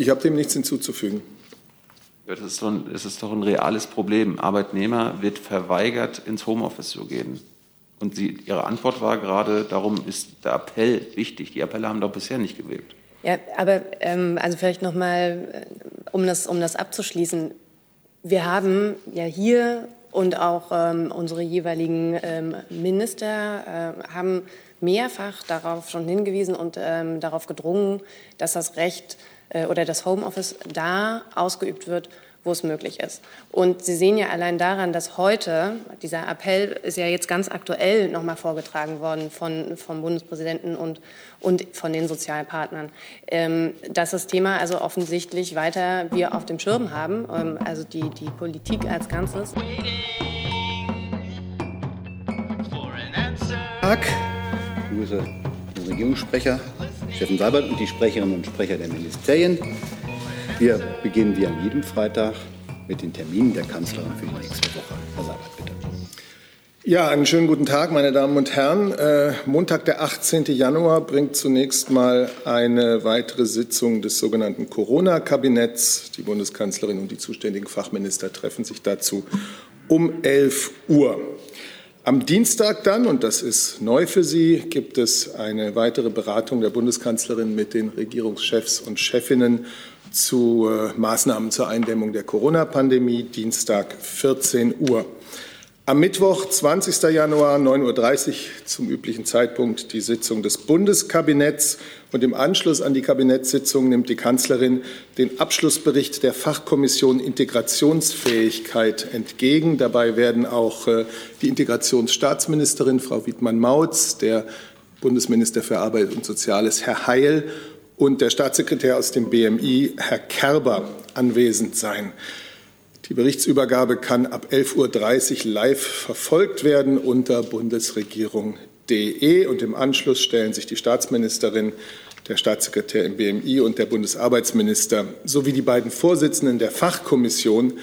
Ich habe dem nichts hinzuzufügen. Das ist, doch ein, das ist doch ein reales Problem. Arbeitnehmer wird verweigert, ins Homeoffice zu gehen. Und Sie, Ihre Antwort war gerade, darum ist der Appell wichtig. Die Appelle haben doch bisher nicht gewirkt. Ja, aber ähm, also vielleicht noch mal, äh, um das, um das abzuschließen. Wir haben ja hier und auch ähm, unsere jeweiligen ähm, Minister äh, haben mehrfach darauf schon hingewiesen und ähm, darauf gedrungen, dass das Recht oder das Homeoffice da ausgeübt wird, wo es möglich ist. Und Sie sehen ja allein daran, dass heute, dieser Appell ist ja jetzt ganz aktuell nochmal vorgetragen worden von, vom Bundespräsidenten und, und von den Sozialpartnern, ähm, dass das Thema also offensichtlich weiter wir auf dem Schirm haben, ähm, also die, die Politik als Ganzes. Tag. Ich begrüße den Regierungssprecher Steffen Seibert und die Sprecherinnen und Sprecher der Ministerien. Wir beginnen wie an jedem Freitag mit den Terminen der Kanzlerin für die nächste Woche. Herr Seibert, bitte. Ja, einen schönen guten Tag, meine Damen und Herren. Äh, Montag, der 18. Januar, bringt zunächst mal eine weitere Sitzung des sogenannten Corona-Kabinetts. Die Bundeskanzlerin und die zuständigen Fachminister treffen sich dazu um 11 Uhr. Am Dienstag dann, und das ist neu für Sie, gibt es eine weitere Beratung der Bundeskanzlerin mit den Regierungschefs und Chefinnen zu äh, Maßnahmen zur Eindämmung der Corona-Pandemie, Dienstag 14 Uhr. Am Mittwoch, 20. Januar, 9.30 Uhr zum üblichen Zeitpunkt die Sitzung des Bundeskabinetts. Und im Anschluss an die Kabinettssitzung nimmt die Kanzlerin den Abschlussbericht der Fachkommission Integrationsfähigkeit entgegen. Dabei werden auch äh, die Integrationsstaatsministerin Frau Wiedmann-Mautz, der Bundesminister für Arbeit und Soziales Herr Heil und der Staatssekretär aus dem BMI Herr Kerber anwesend sein. Die Berichtsübergabe kann ab 11.30 Uhr live verfolgt werden unter bundesregierung.de und im Anschluss stellen sich die Staatsministerin, der Staatssekretär im BMI und der Bundesarbeitsminister sowie die beiden Vorsitzenden der Fachkommission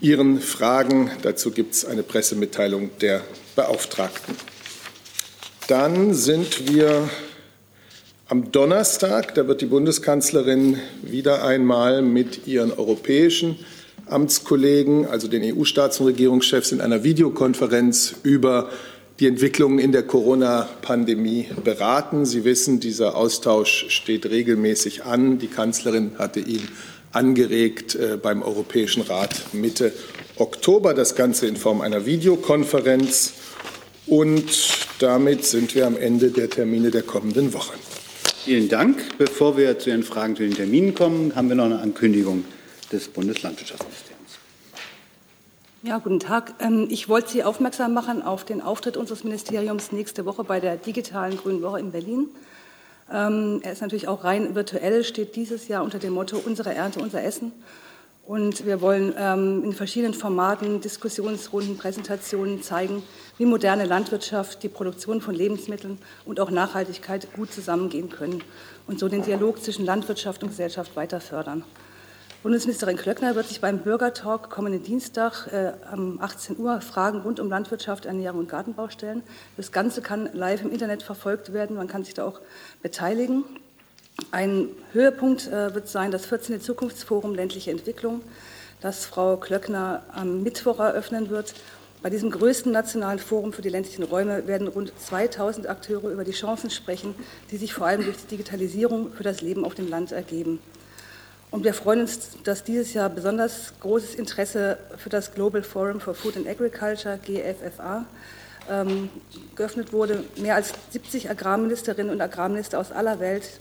ihren Fragen. Dazu gibt es eine Pressemitteilung der Beauftragten. Dann sind wir am Donnerstag. Da wird die Bundeskanzlerin wieder einmal mit ihren europäischen Amtskollegen, also den EU-Staats- und Regierungschefs, in einer Videokonferenz über die Entwicklungen in der Corona-Pandemie beraten. Sie wissen, dieser Austausch steht regelmäßig an. Die Kanzlerin hatte ihn angeregt äh, beim Europäischen Rat Mitte Oktober. Das Ganze in Form einer Videokonferenz. Und damit sind wir am Ende der Termine der kommenden Woche. Vielen Dank. Bevor wir zu den Fragen zu den Terminen kommen, haben wir noch eine Ankündigung des Bundeslandwirtschaftsministeriums. Ja, guten Tag. Ähm, ich wollte Sie aufmerksam machen auf den Auftritt unseres Ministeriums nächste Woche bei der digitalen Grünen Woche in Berlin. Ähm, er ist natürlich auch rein virtuell, steht dieses Jahr unter dem Motto Unsere Ernte, unser Essen. Und wir wollen ähm, in verschiedenen Formaten, Diskussionsrunden, Präsentationen zeigen, wie moderne Landwirtschaft, die Produktion von Lebensmitteln und auch Nachhaltigkeit gut zusammengehen können und so den Dialog zwischen Landwirtschaft und Gesellschaft weiter fördern. Bundesministerin Klöckner wird sich beim Bürgertalk kommenden Dienstag äh, um 18 Uhr Fragen rund um Landwirtschaft, Ernährung und Gartenbau stellen. Das Ganze kann live im Internet verfolgt werden. Man kann sich da auch beteiligen. Ein Höhepunkt äh, wird sein das 14. Zukunftsforum ländliche Entwicklung, das Frau Klöckner am Mittwoch eröffnen wird. Bei diesem größten nationalen Forum für die ländlichen Räume werden rund 2000 Akteure über die Chancen sprechen, die sich vor allem durch die Digitalisierung für das Leben auf dem Land ergeben. Und wir freuen uns, dass dieses Jahr besonders großes Interesse für das Global Forum for Food and Agriculture, GFFA, ähm, geöffnet wurde. Mehr als 70 Agrarministerinnen und Agrarminister aus aller Welt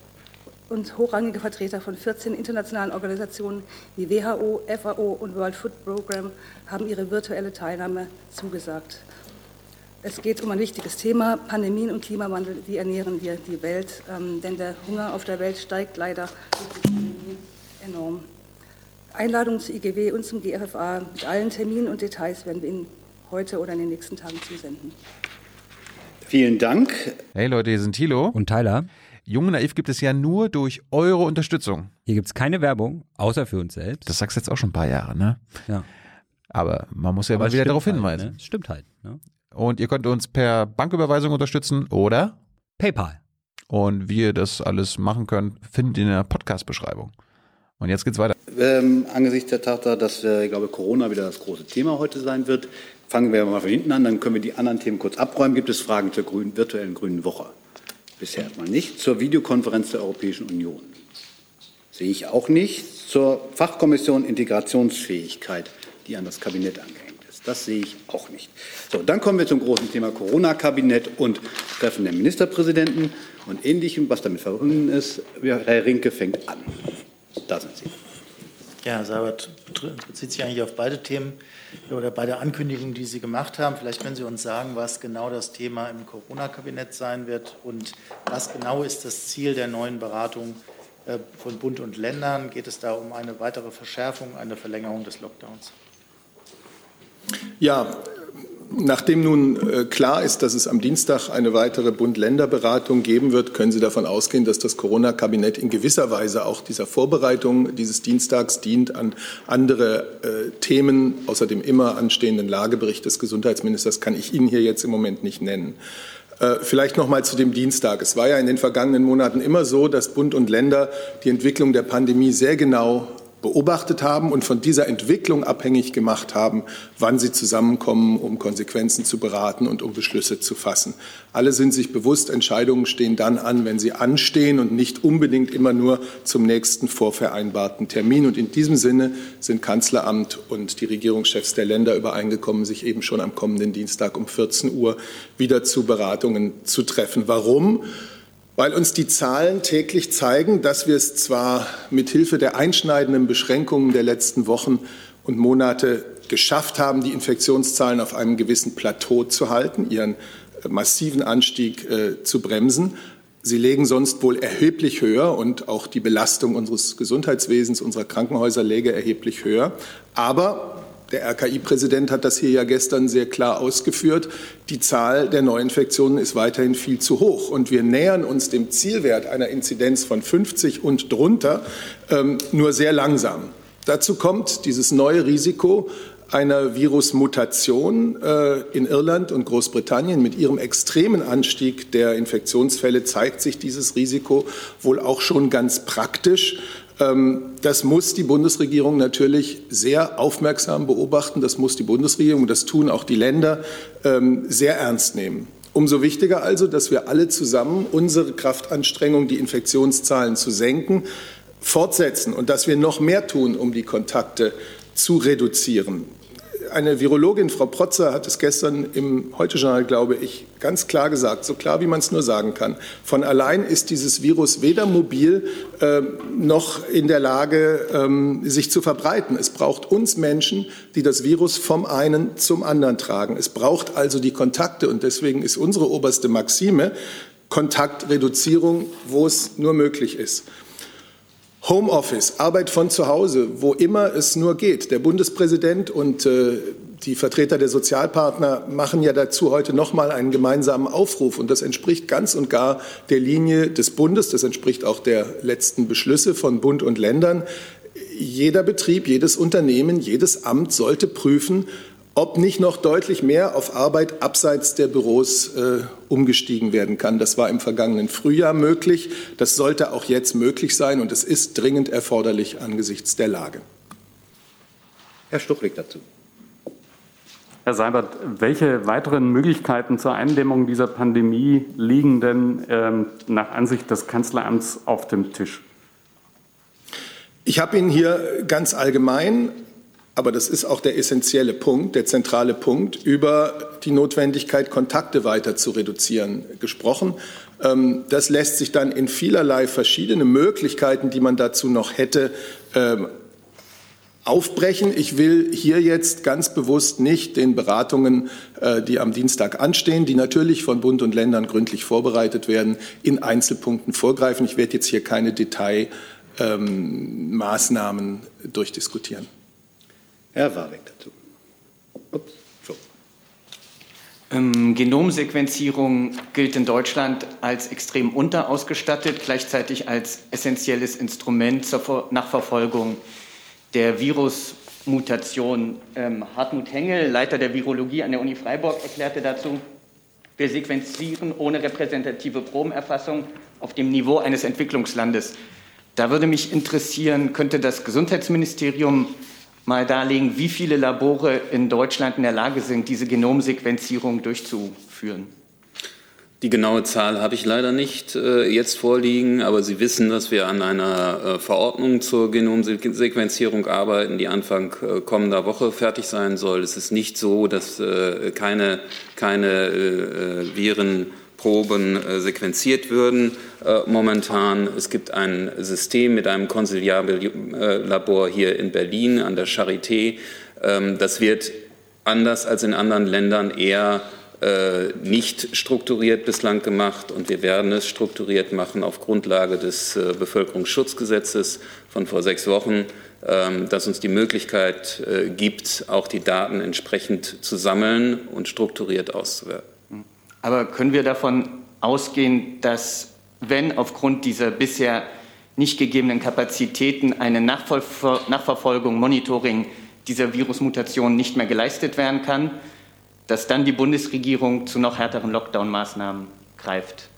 und hochrangige Vertreter von 14 internationalen Organisationen wie WHO, FAO und World Food Program haben ihre virtuelle Teilnahme zugesagt. Es geht um ein wichtiges Thema, Pandemien und Klimawandel. Wie ernähren wir die Welt? Ähm, denn der Hunger auf der Welt steigt leider enorm. Einladungen zu IGW und zum GFFA mit allen Terminen und Details werden wir Ihnen heute oder in den nächsten Tagen zusenden. Vielen Dank. Hey Leute, hier sind Thilo und Tyler. Jung Naiv gibt es ja nur durch eure Unterstützung. Hier gibt es keine Werbung, außer für uns selbst. Das sagst du jetzt auch schon ein paar Jahre, ne? Ja. Aber man muss ja Aber mal wieder darauf halt, hinweisen. Ne? Stimmt halt. Ne? Und ihr könnt uns per Banküberweisung unterstützen oder PayPal. Und wie ihr das alles machen könnt, findet ihr in der Podcast-Beschreibung. Und jetzt geht's weiter. Ähm, angesichts der Tatsache, dass, äh, ich glaube, Corona wieder das große Thema heute sein wird, fangen wir mal von hinten an, dann können wir die anderen Themen kurz abräumen. Gibt es Fragen zur grünen, virtuellen Grünen Woche? Bisher erstmal nicht. Zur Videokonferenz der Europäischen Union? Sehe ich auch nicht. Zur Fachkommission Integrationsfähigkeit, die an das Kabinett angehängt ist. Das sehe ich auch nicht. So, dann kommen wir zum großen Thema Corona-Kabinett und Treffen der Ministerpräsidenten und Ähnlichem, was damit verbunden ist. Herr Rinke fängt an. Da sind Sie. Ja, Herr Seibert bezieht sich eigentlich auf beide Themen oder beide Ankündigungen, die Sie gemacht haben. Vielleicht können Sie uns sagen, was genau das Thema im Corona-Kabinett sein wird und was genau ist das Ziel der neuen Beratung äh, von Bund und Ländern? Geht es da um eine weitere Verschärfung, eine Verlängerung des Lockdowns? Ja, Nachdem nun äh, klar ist, dass es am Dienstag eine weitere Bund-Länder-Beratung geben wird, können Sie davon ausgehen, dass das Corona-Kabinett in gewisser Weise auch dieser Vorbereitung dieses Dienstags dient an andere äh, Themen. Außer dem immer anstehenden Lagebericht des Gesundheitsministers kann ich Ihnen hier jetzt im Moment nicht nennen. Äh, vielleicht noch mal zu dem Dienstag. Es war ja in den vergangenen Monaten immer so, dass Bund und Länder die Entwicklung der Pandemie sehr genau beobachtet haben und von dieser Entwicklung abhängig gemacht haben, wann sie zusammenkommen, um Konsequenzen zu beraten und um Beschlüsse zu fassen. Alle sind sich bewusst, Entscheidungen stehen dann an, wenn sie anstehen und nicht unbedingt immer nur zum nächsten vorvereinbarten Termin. Und in diesem Sinne sind Kanzleramt und die Regierungschefs der Länder übereingekommen, sich eben schon am kommenden Dienstag um 14 Uhr wieder zu Beratungen zu treffen. Warum? Weil uns die Zahlen täglich zeigen, dass wir es zwar mit Hilfe der einschneidenden Beschränkungen der letzten Wochen und Monate geschafft haben, die Infektionszahlen auf einem gewissen Plateau zu halten, ihren massiven Anstieg äh, zu bremsen. Sie legen sonst wohl erheblich höher und auch die Belastung unseres Gesundheitswesens, unserer Krankenhäuser läge erheblich höher. Aber der RKI-Präsident hat das hier ja gestern sehr klar ausgeführt. Die Zahl der Neuinfektionen ist weiterhin viel zu hoch. Und wir nähern uns dem Zielwert einer Inzidenz von 50 und drunter ähm, nur sehr langsam. Dazu kommt dieses neue Risiko einer Virusmutation äh, in Irland und Großbritannien. Mit ihrem extremen Anstieg der Infektionsfälle zeigt sich dieses Risiko wohl auch schon ganz praktisch. Ähm, das muss die Bundesregierung natürlich sehr aufmerksam beobachten. Das muss die Bundesregierung, und das tun auch die Länder, ähm, sehr ernst nehmen. Umso wichtiger also, dass wir alle zusammen unsere Kraftanstrengung, die Infektionszahlen zu senken, fortsetzen und dass wir noch mehr tun, um die Kontakte zu reduzieren eine Virologin, Frau Protzer, hat es gestern im Heute-Journal, glaube ich, ganz klar gesagt, so klar wie man es nur sagen kann. Von allein ist dieses Virus weder mobil äh, noch in der Lage, ähm, sich zu verbreiten. Es braucht uns Menschen, die das Virus vom einen zum anderen tragen. Es braucht also die Kontakte und deswegen ist unsere oberste Maxime Kontaktreduzierung, wo es nur möglich ist. Homeoffice, Arbeit von zu Hause, wo immer es nur geht. Der Bundespräsident und äh, die Vertreter der Sozialpartner machen ja dazu heute noch mal einen gemeinsamen Aufruf und das entspricht ganz und gar der Linie des Bundes, das entspricht auch der letzten Beschlüsse von Bund und Ländern. Jeder Betrieb, jedes Unternehmen, jedes Amt sollte prüfen, ob nicht noch deutlich mehr auf Arbeit abseits der Büros äh, umgestiegen werden kann. Das war im vergangenen Frühjahr möglich. Das sollte auch jetzt möglich sein und es ist dringend erforderlich angesichts der Lage. Herr Stuchlik dazu. Herr Seibert, welche weiteren Möglichkeiten zur Eindämmung dieser Pandemie liegen denn ähm, nach Ansicht des Kanzleramts auf dem Tisch? Ich habe Ihnen hier ganz allgemein aber das ist auch der essentielle Punkt, der zentrale Punkt, über die Notwendigkeit, Kontakte weiter zu reduzieren, gesprochen. Ähm, das lässt sich dann in vielerlei verschiedene Möglichkeiten, die man dazu noch hätte, ähm, aufbrechen. Ich will hier jetzt ganz bewusst nicht den Beratungen, äh, die am Dienstag anstehen, die natürlich von Bund und Ländern gründlich vorbereitet werden, in Einzelpunkten vorgreifen. Ich werde jetzt hier keine Detailmaßnahmen ähm, durchdiskutieren. Herr Warwick dazu. Ups, so. Ähm, Genomsequenzierung gilt in Deutschland als extrem unterausgestattet, gleichzeitig als essentielles Instrument zur Nachverfolgung der Virusmutation. Ähm, Hartmut Hengel, Leiter der Virologie an der Uni Freiburg, erklärte dazu, wir sequenzieren ohne repräsentative Probenerfassung auf dem Niveau eines Entwicklungslandes. Da würde mich interessieren, könnte das Gesundheitsministerium mal darlegen, wie viele Labore in Deutschland in der Lage sind, diese Genomsequenzierung durchzuführen? Die genaue Zahl habe ich leider nicht äh, jetzt vorliegen, aber Sie wissen, dass wir an einer äh, Verordnung zur Genomsequenzierung arbeiten, die Anfang äh, kommender Woche fertig sein soll. Es ist nicht so, dass äh, keine, keine äh, Virenproben äh, sequenziert würden momentan. Es gibt ein System mit einem Konsiliarlabor hier in Berlin an der Charité. Ähm, das wird anders als in anderen Ländern eher äh, nicht strukturiert bislang gemacht und wir werden es strukturiert machen auf Grundlage des äh, Bevölkerungsschutzgesetzes von vor sechs Wochen, ähm, das uns die Möglichkeit äh, gibt, auch die Daten entsprechend zu sammeln und strukturiert auszuwerten. Aber können wir davon ausgehen, dass wenn aufgrund dieser bisher nicht gegebenen Kapazitäten eine Nachverfolgung, Monitoring dieser Virusmutation nicht mehr geleistet werden kann, dass dann die Bundesregierung zu noch härteren Lockdown-Maßnahmen greift?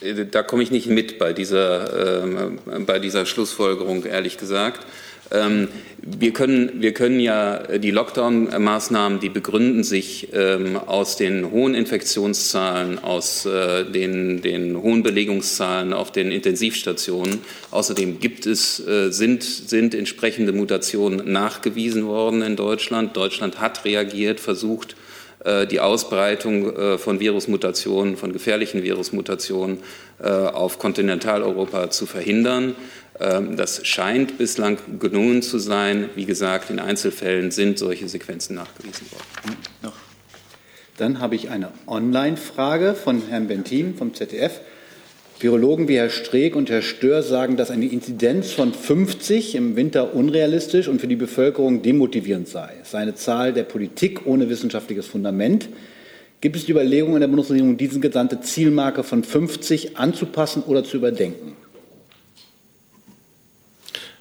Äh, da komme ich nicht mit bei dieser, äh, bei dieser Schlussfolgerung, ehrlich gesagt. Ähm, wir, können, wir können ja die Lockdown-Maßnahmen, die begründen sich ähm, aus den hohen Infektionszahlen, aus äh, den, den hohen Belegungszahlen auf den Intensivstationen. Außerdem gibt es, äh, sind, sind entsprechende Mutationen nachgewiesen worden in Deutschland. Deutschland hat reagiert, versucht, äh, die Ausbreitung äh, von Virusmutationen, von gefährlichen Virusmutationen äh, auf Kontinentaleuropa zu verhindern. Ähm, das scheint bislang gelungen zu sein. Wie gesagt, in Einzelfällen sind solche Sequenzen nachgewiesen worden. Hm, Dann habe ich eine Online-Frage von Herrn Bentin vom ZDF. Virologen wie Herr Streeck und Herr Stör sagen, dass eine Inzidenz von 50 im Winter unrealistisch und für die Bevölkerung demotivierend sei. Es sei eine Zahl der Politik ohne wissenschaftliches Fundament. Gibt es die Überlegung in der Bundesregierung, diese gesandte Zielmarke von 50 anzupassen oder zu überdenken?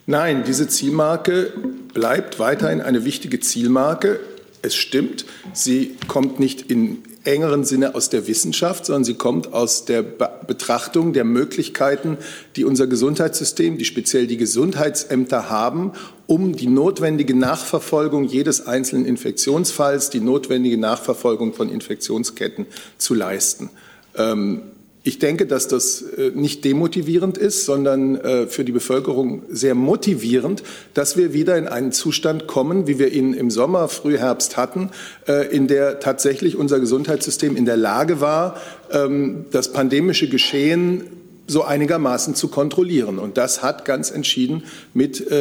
Nein, diese Zielmarke bleibt weiterhin eine wichtige Zielmarke. Es stimmt, sie kommt nicht in engeren Sinne aus der Wissenschaft, sondern sie kommt aus der Be Betrachtung der Möglichkeiten, die unser Gesundheitssystem, die speziell die Gesundheitsämter haben, um die notwendige Nachverfolgung jedes einzelnen Infektionsfalls, die notwendige Nachverfolgung von Infektionsketten zu leisten. Ähm, ich denke, dass das äh, nicht demotivierend ist, sondern äh, für die Bevölkerung sehr motivierend, dass wir wieder in einen Zustand kommen, wie wir ihn im Sommer, Frühherbst hatten, äh, in der tatsächlich unser Gesundheitssystem in der Lage war, ähm, das pandemische Geschehen so einigermaßen zu kontrollieren. Und das hat ganz entschieden mit,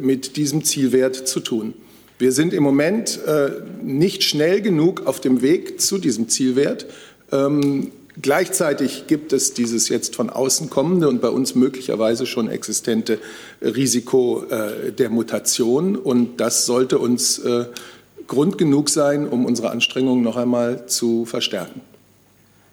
mit diesem Zielwert zu tun. Wir sind im Moment nicht schnell genug auf dem Weg zu diesem Zielwert. Ähm, Gleichzeitig gibt es dieses jetzt von außen kommende und bei uns möglicherweise schon existente Risiko äh, der Mutation. Und das sollte uns äh, Grund genug sein, um unsere Anstrengungen noch einmal zu verstärken.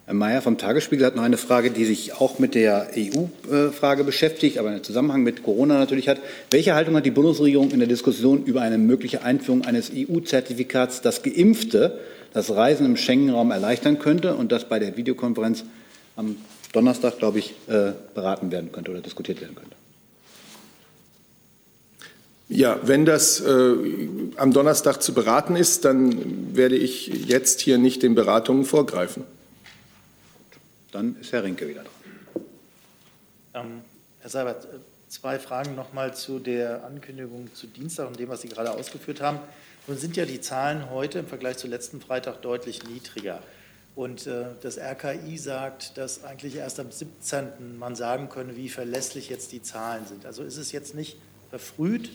Herr Mayer vom Tagesspiegel hat noch eine Frage, die sich auch mit der EU-Frage beschäftigt, aber einen Zusammenhang mit Corona natürlich hat. Welche Haltung hat die Bundesregierung in der Diskussion über eine mögliche Einführung eines EU-Zertifikats, das Geimpfte das Reisen im Schengen-Raum erleichtern könnte und das bei der Videokonferenz am Donnerstag, glaube ich, äh, beraten werden könnte oder diskutiert werden könnte. Ja, wenn das äh, am Donnerstag zu beraten ist, dann werde ich jetzt hier nicht den Beratungen vorgreifen. Dann ist Herr Rinke wieder dran. Ähm, Herr Seibert, äh, zwei Fragen noch mal zu der Ankündigung zu Dienstag und dem, was Sie gerade ausgeführt haben. Nun sind ja die Zahlen heute im Vergleich zu letzten Freitag deutlich niedriger. Und äh, das RKI sagt, dass eigentlich erst am 17. man sagen könne, wie verlässlich jetzt die Zahlen sind. Also ist es jetzt nicht verfrüht,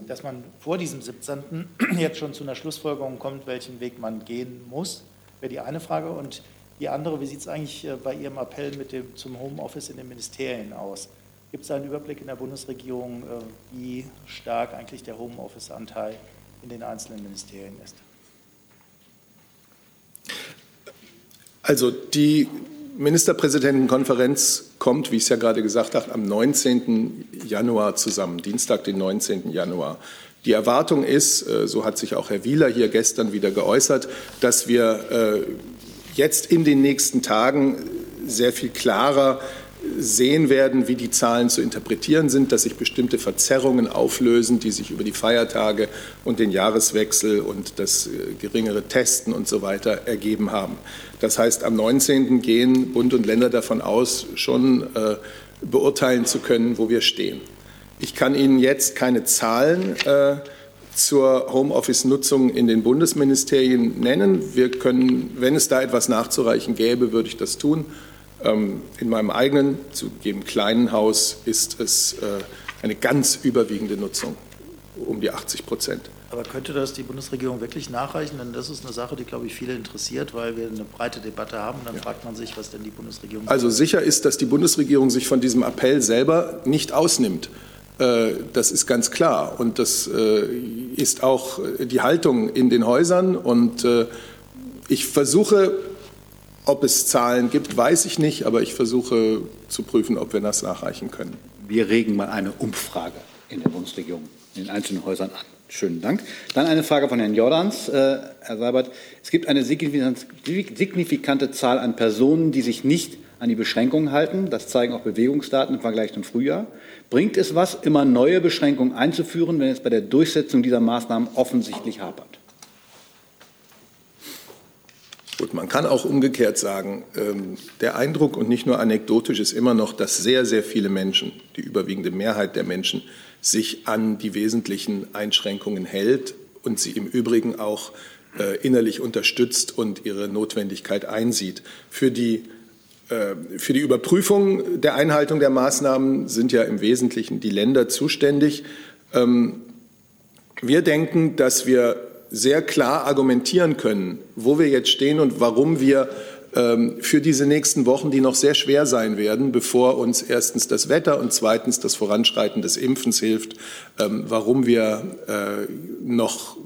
dass man vor diesem 17. jetzt schon zu einer Schlussfolgerung kommt, welchen Weg man gehen muss, wäre die eine Frage. Und die andere, wie sieht es eigentlich äh, bei Ihrem Appell mit dem, zum Homeoffice in den Ministerien aus? Gibt es einen Überblick in der Bundesregierung, äh, wie stark eigentlich der Homeoffice-Anteil? In den einzelnen Ministerien ist? Also die Ministerpräsidentenkonferenz kommt, wie ich es ja gerade gesagt habe, am 19. Januar zusammen, Dienstag, den 19. Januar. Die Erwartung ist, äh, so hat sich auch Herr Wieler hier gestern wieder geäußert, dass wir äh, jetzt in den nächsten Tagen sehr viel klarer sehen werden, wie die Zahlen zu interpretieren sind, dass sich bestimmte Verzerrungen auflösen, die sich über die Feiertage und den Jahreswechsel und das äh, geringere Testen und so weiter ergeben haben. Das heißt, am 19. gehen Bund und Länder davon aus, schon äh, beurteilen zu können, wo wir stehen. Ich kann Ihnen jetzt keine Zahlen äh, zur Homeoffice-Nutzung in den Bundesministerien nennen. Wir können, wenn es da etwas nachzureichen gäbe, würde ich das tun. Ähm, in meinem eigenen, zugegeben kleinen Haus ist es äh, eine ganz überwiegende Nutzung, um die 80 Prozent. Aber könnte das die Bundesregierung wirklich nachreichen? Denn das ist eine Sache, die, glaube ich, viele interessiert, weil wir eine breite Debatte haben. Und dann ja. fragt man sich, was denn die Bundesregierung. Also sicher ist, dass die Bundesregierung sich von diesem Appell selber nicht ausnimmt. Äh, das ist ganz klar. Und das äh, ist auch die Haltung in den Häusern. Und ich versuche ob es Zahlen gibt, weiß ich nicht, aber ich versuche zu prüfen, ob wir das nachreichen können. Wir regen mal eine Umfrage in der Bundesregierung, in den einzelnen Häusern an. Schönen Dank. Dann eine Frage von Herrn Jordans. Äh, Herr Seibert, es gibt eine signifikante Zahl an Personen, die sich nicht an die Beschränkungen halten. Das zeigen auch Bewegungsdaten im Vergleich zum Frühjahr. Bringt es was, immer neue Beschränkungen einzuführen, wenn es bei der Durchsetzung dieser Maßnahmen offensichtlich hapert? Gut, man kann auch umgekehrt sagen, ähm, der Eindruck und nicht nur anekdotisch ist immer noch, dass sehr, sehr viele Menschen, die überwiegende Mehrheit der Menschen, sich an die wesentlichen Einschränkungen hält und sie im Übrigen auch äh, innerlich unterstützt und ihre Notwendigkeit einsieht. Für die, äh, für die Überprüfung der Einhaltung der Maßnahmen sind ja im Wesentlichen die Länder zuständig. Ähm, wir denken, dass wir sehr klar argumentieren können, wo wir jetzt stehen und warum wir ähm, für diese nächsten Wochen, die noch sehr schwer sein werden, bevor uns erstens das Wetter und zweitens das Voranschreiten des Impfens hilft, ähm, warum wir äh, noch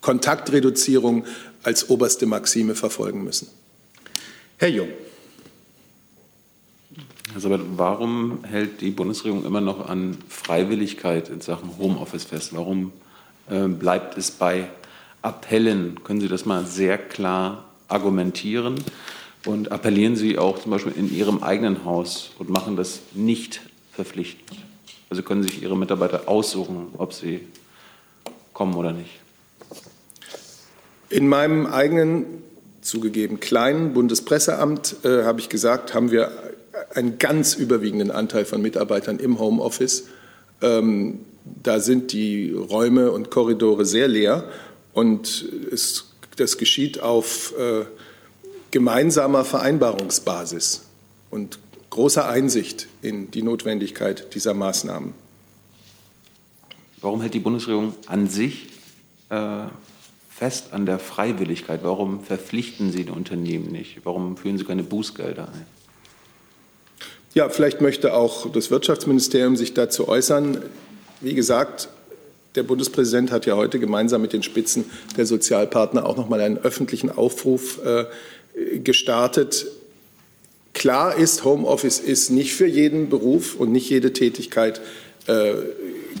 Kontaktreduzierung als oberste Maxime verfolgen müssen. Herr Jung. Also, warum hält die Bundesregierung immer noch an Freiwilligkeit in Sachen Homeoffice fest? Warum bleibt es bei Appellen? Können Sie das mal sehr klar argumentieren? Und appellieren Sie auch zum Beispiel in Ihrem eigenen Haus und machen das nicht verpflichtend? Also können sich Ihre Mitarbeiter aussuchen, ob sie kommen oder nicht? In meinem eigenen, zugegeben kleinen Bundespresseamt äh, habe ich gesagt, haben wir einen ganz überwiegenden Anteil von Mitarbeitern im Homeoffice. Ähm, da sind die Räume und Korridore sehr leer und es, das geschieht auf äh, gemeinsamer Vereinbarungsbasis und großer Einsicht in die Notwendigkeit dieser Maßnahmen. Warum hält die Bundesregierung an sich äh, fest an der Freiwilligkeit? Warum verpflichten Sie die Unternehmen nicht? Warum führen Sie keine Bußgelder ein? Ja, vielleicht möchte auch das Wirtschaftsministerium sich dazu äußern. Wie gesagt, der Bundespräsident hat ja heute gemeinsam mit den Spitzen der Sozialpartner auch noch mal einen öffentlichen Aufruf äh, gestartet. Klar ist, Homeoffice ist nicht für jeden Beruf und nicht jede Tätigkeit äh,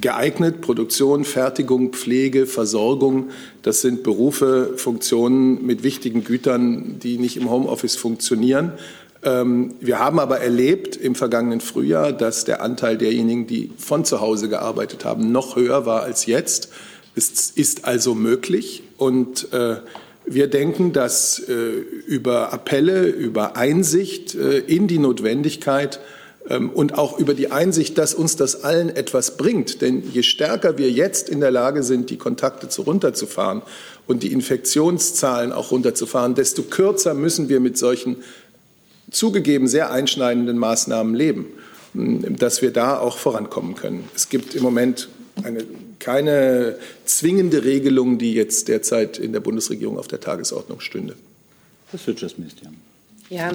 geeignet. Produktion, Fertigung, Pflege, Versorgung, das sind Berufe, Funktionen mit wichtigen Gütern, die nicht im Homeoffice funktionieren. Ähm, wir haben aber erlebt im vergangenen Frühjahr, dass der Anteil derjenigen, die von zu Hause gearbeitet haben, noch höher war als jetzt. Es ist also möglich und äh, wir denken, dass äh, über Appelle, über Einsicht äh, in die Notwendigkeit ähm, und auch über die Einsicht, dass uns das allen etwas bringt. Denn je stärker wir jetzt in der Lage sind, die Kontakte zu runterzufahren und die Infektionszahlen auch runterzufahren, desto kürzer müssen wir mit solchen zugegeben sehr einschneidenden Maßnahmen leben, dass wir da auch vorankommen können. Es gibt im Moment eine, keine zwingende Regelung, die jetzt derzeit in der Bundesregierung auf der Tagesordnung stünde. Das Wirtschaftsministerium. Ja,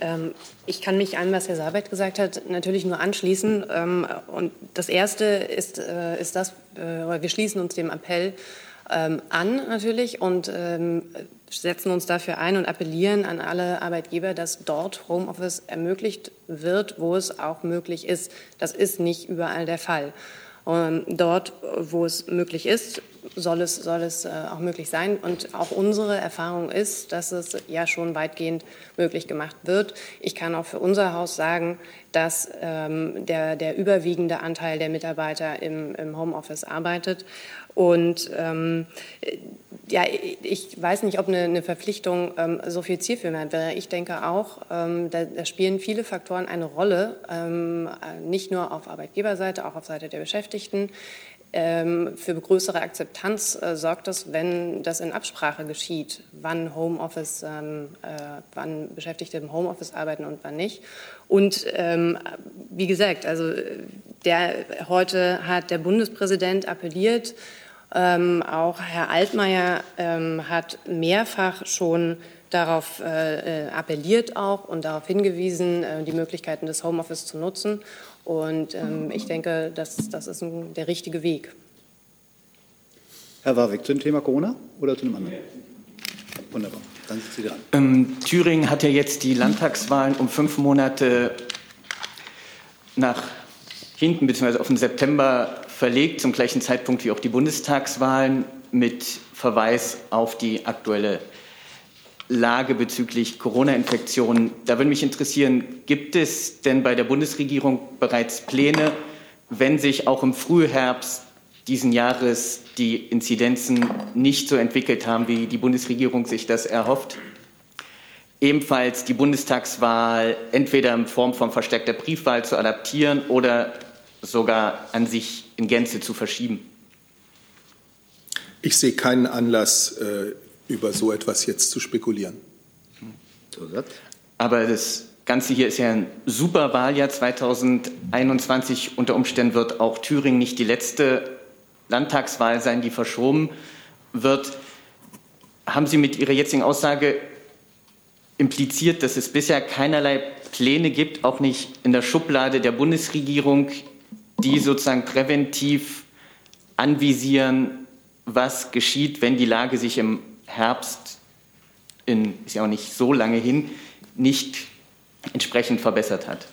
ähm, ich kann mich an, was Herr Sabat gesagt hat, natürlich nur anschließen. Ähm, und das Erste ist, äh, ist das, äh, wir schließen uns dem Appell ähm, an natürlich und ähm, setzen uns dafür ein und appellieren an alle Arbeitgeber, dass dort Homeoffice ermöglicht wird, wo es auch möglich ist. Das ist nicht überall der Fall. Und dort, wo es möglich ist, soll es, soll es äh, auch möglich sein. Und auch unsere Erfahrung ist, dass es ja schon weitgehend möglich gemacht wird. Ich kann auch für unser Haus sagen, dass ähm, der, der überwiegende Anteil der Mitarbeiter im, im Homeoffice arbeitet. Und ähm, ja, ich weiß nicht, ob eine, eine Verpflichtung ähm, so viel zielführend wäre. Ich denke auch, ähm, da, da, spielen viele Faktoren eine Rolle, ähm, nicht nur auf Arbeitgeberseite, auch auf Seite der Beschäftigten. Ähm, für größere Akzeptanz äh, sorgt es, wenn das in Absprache geschieht, wann Homeoffice, ähm, äh, wann Beschäftigte im Homeoffice arbeiten und wann nicht. Und ähm, wie gesagt, also der, heute hat der Bundespräsident appelliert, ähm, auch Herr Altmaier ähm, hat mehrfach schon darauf äh, äh appelliert auch und darauf hingewiesen, äh, die Möglichkeiten des Homeoffice zu nutzen. Und ähm, ich denke, das, das ist ein, der richtige Weg. Herr Warwick, zu dem Thema Corona oder zu einem anderen? Wunderbar, dann sind Sie dran. Ähm, Thüringen hat ja jetzt die Landtagswahlen um fünf Monate nach hinten bzw. auf den September verlegt, zum gleichen Zeitpunkt wie auch die Bundestagswahlen mit Verweis auf die aktuelle Lage bezüglich Corona-Infektionen. Da würde mich interessieren, gibt es denn bei der Bundesregierung bereits Pläne, wenn sich auch im Frühherbst diesen Jahres die Inzidenzen nicht so entwickelt haben, wie die Bundesregierung sich das erhofft? Ebenfalls die Bundestagswahl entweder in Form von verstärkter Briefwahl zu adaptieren oder sogar an sich in Gänze zu verschieben? Ich sehe keinen Anlass, äh, über so etwas jetzt zu spekulieren. Aber das Ganze hier ist ja ein super Wahljahr 2021. Unter Umständen wird auch Thüringen nicht die letzte Landtagswahl sein, die verschoben wird. Haben Sie mit Ihrer jetzigen Aussage impliziert, dass es bisher keinerlei Pläne gibt, auch nicht in der Schublade der Bundesregierung, die sozusagen präventiv anvisieren, was geschieht, wenn die Lage sich im Herbst, in, ist ja auch nicht so lange hin, nicht entsprechend verbessert hat.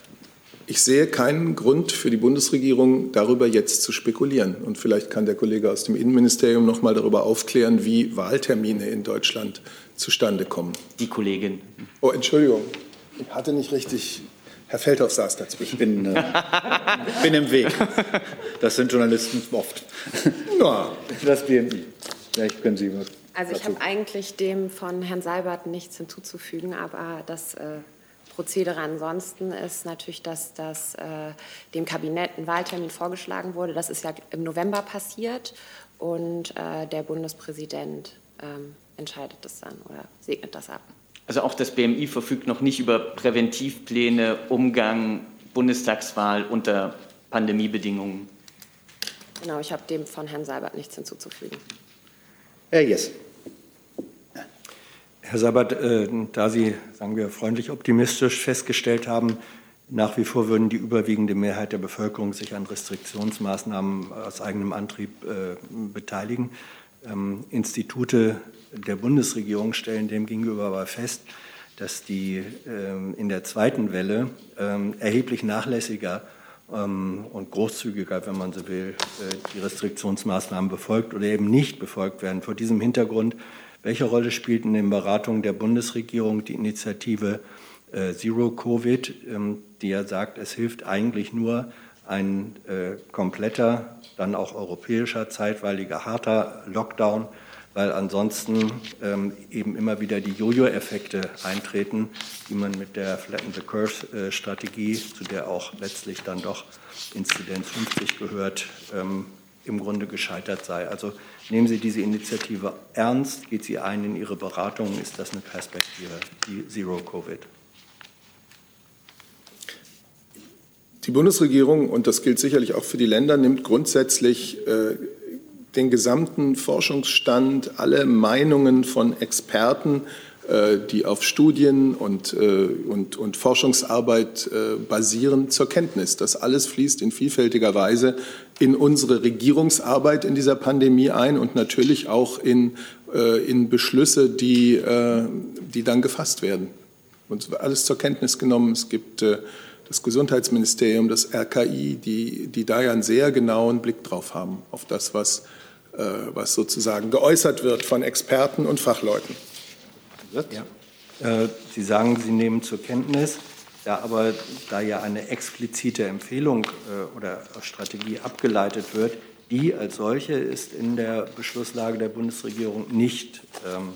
Ich sehe keinen Grund für die Bundesregierung, darüber jetzt zu spekulieren. Und vielleicht kann der Kollege aus dem Innenministerium noch mal darüber aufklären, wie Wahltermine in Deutschland zustande kommen. Die Kollegin. Oh, Entschuldigung. Ich hatte nicht richtig. Herr Feldhoff saß dazwischen. Ich bin, äh, bin im Weg. Das sind Journalisten oft. Ja. Das BMI. Vielleicht können Sie was also ich habe eigentlich dem von Herrn Seibert nichts hinzuzufügen, aber das äh, Prozedere ansonsten ist natürlich, dass, dass äh, dem Kabinett ein Wahltermin vorgeschlagen wurde. Das ist ja im November passiert und äh, der Bundespräsident ähm, entscheidet das dann oder segnet das ab. Also auch das BMI verfügt noch nicht über Präventivpläne, Umgang, Bundestagswahl unter Pandemiebedingungen. Genau, ich habe dem von Herrn Seibert nichts hinzuzufügen. Herr Jess. Herr Sabat, äh, da Sie, sagen wir, freundlich optimistisch festgestellt haben, nach wie vor würden die überwiegende Mehrheit der Bevölkerung sich an Restriktionsmaßnahmen aus eigenem Antrieb äh, beteiligen. Ähm, Institute der Bundesregierung stellen demgegenüber aber fest, dass die ähm, in der zweiten Welle ähm, erheblich nachlässiger und großzügiger, wenn man so will, äh, die Restriktionsmaßnahmen befolgt oder eben nicht befolgt werden. Vor diesem Hintergrund welche Rolle spielt in den Beratungen der Bundesregierung die Initiative äh, Zero Covid, die ja sagt, es hilft eigentlich nur ein äh, kompletter, dann auch europäischer, zeitweiliger, harter Lockdown, weil ansonsten ähm, eben immer wieder die Jojo-Effekte eintreten, die man mit der Flatten the Curve-Strategie, äh, zu der auch letztlich dann doch Inzidenz 50 gehört, ähm, im Grunde gescheitert sei. Also nehmen Sie diese Initiative ernst, geht sie ein in Ihre Beratungen, ist das eine Perspektive, die Zero Die Bundesregierung, und das gilt sicherlich auch für die Länder, nimmt grundsätzlich äh, den gesamten Forschungsstand, alle Meinungen von Experten, äh, die auf Studien und, äh, und, und Forschungsarbeit äh, basieren, zur Kenntnis. Das alles fließt in vielfältiger Weise in unsere Regierungsarbeit in dieser Pandemie ein und natürlich auch in, in Beschlüsse, die, die dann gefasst werden. Und alles zur Kenntnis genommen. Es gibt das Gesundheitsministerium, das RKI, die, die da ja einen sehr genauen Blick drauf haben, auf das, was äh, was sozusagen geäußert wird von Experten und Fachleuten. Ja. Äh, Sie sagen, Sie nehmen zur Kenntnis, da aber da ja eine explizite Empfehlung äh, oder Strategie abgeleitet wird, die als solche ist in der Beschlusslage der Bundesregierung nicht ähm,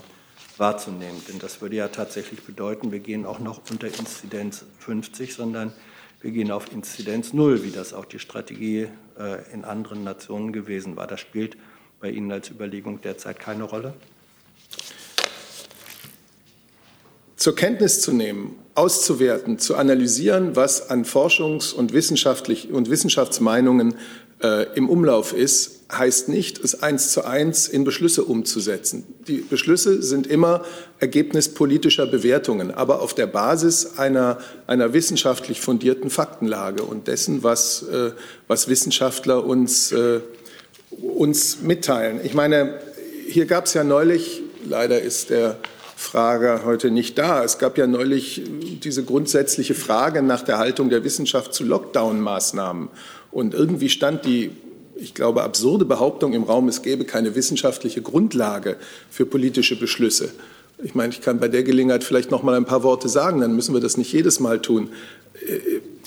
wahrzunehmen. Denn das würde ja tatsächlich bedeuten, wir gehen auch noch unter Inzidenz 50, sondern wir gehen auf Inzidenz 0, wie das auch die Strategie äh, in anderen Nationen gewesen war. Das spielt bei Ihnen als Überlegung derzeit keine Rolle? zur Kenntnis zu nehmen, auszuwerten, zu analysieren, was an Forschungs- und, Wissenschaftlich und Wissenschaftsmeinungen äh, im Umlauf ist, heißt nicht, es eins zu eins in Beschlüsse umzusetzen. Die Beschlüsse sind immer Ergebnis politischer Bewertungen, aber auf der Basis einer, einer wissenschaftlich fundierten Faktenlage und dessen, was, äh, was Wissenschaftler uns, äh, uns mitteilen. Ich meine, hier gab es ja neulich, leider ist der Frage heute nicht da. Es gab ja neulich diese grundsätzliche Frage nach der Haltung der Wissenschaft zu Lockdown-Maßnahmen. Und irgendwie stand die, ich glaube, absurde Behauptung im Raum, es gäbe keine wissenschaftliche Grundlage für politische Beschlüsse. Ich meine, ich kann bei der Gelegenheit vielleicht noch mal ein paar Worte sagen, dann müssen wir das nicht jedes Mal tun.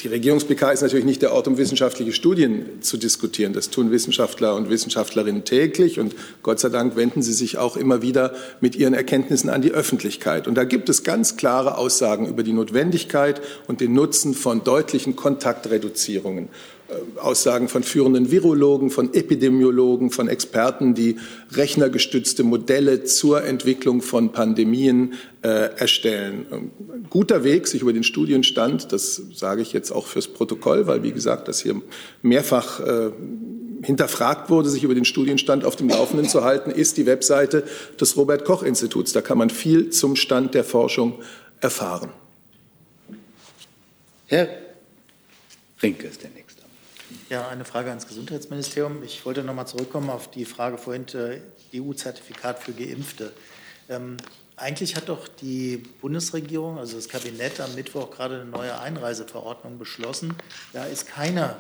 Die Regierungs-PK ist natürlich nicht der Ort, um wissenschaftliche Studien zu diskutieren. Das tun Wissenschaftler und Wissenschaftlerinnen täglich. Und Gott sei Dank wenden sie sich auch immer wieder mit ihren Erkenntnissen an die Öffentlichkeit. Und da gibt es ganz klare Aussagen über die Notwendigkeit und den Nutzen von deutlichen Kontaktreduzierungen. Äh, Aussagen von führenden Virologen, von Epidemiologen, von Experten, die rechnergestützte Modelle zur Entwicklung von Pandemien äh, erstellen. Ein ähm, guter Weg, sich über den Studienstand, das sage ich jetzt auch fürs Protokoll, weil wie gesagt, das hier mehrfach äh, hinterfragt wurde, sich über den Studienstand auf dem Laufenden zu halten, ist die Webseite des Robert Koch Instituts. Da kann man viel zum Stand der Forschung erfahren. Herr Rinke ist der Nächste. Ja, eine Frage ans Gesundheitsministerium. Ich wollte noch mal zurückkommen auf die Frage vorhin äh, EU-Zertifikat für Geimpfte. Ähm, eigentlich hat doch die Bundesregierung, also das Kabinett, am Mittwoch gerade eine neue Einreiseverordnung beschlossen. Da ist keine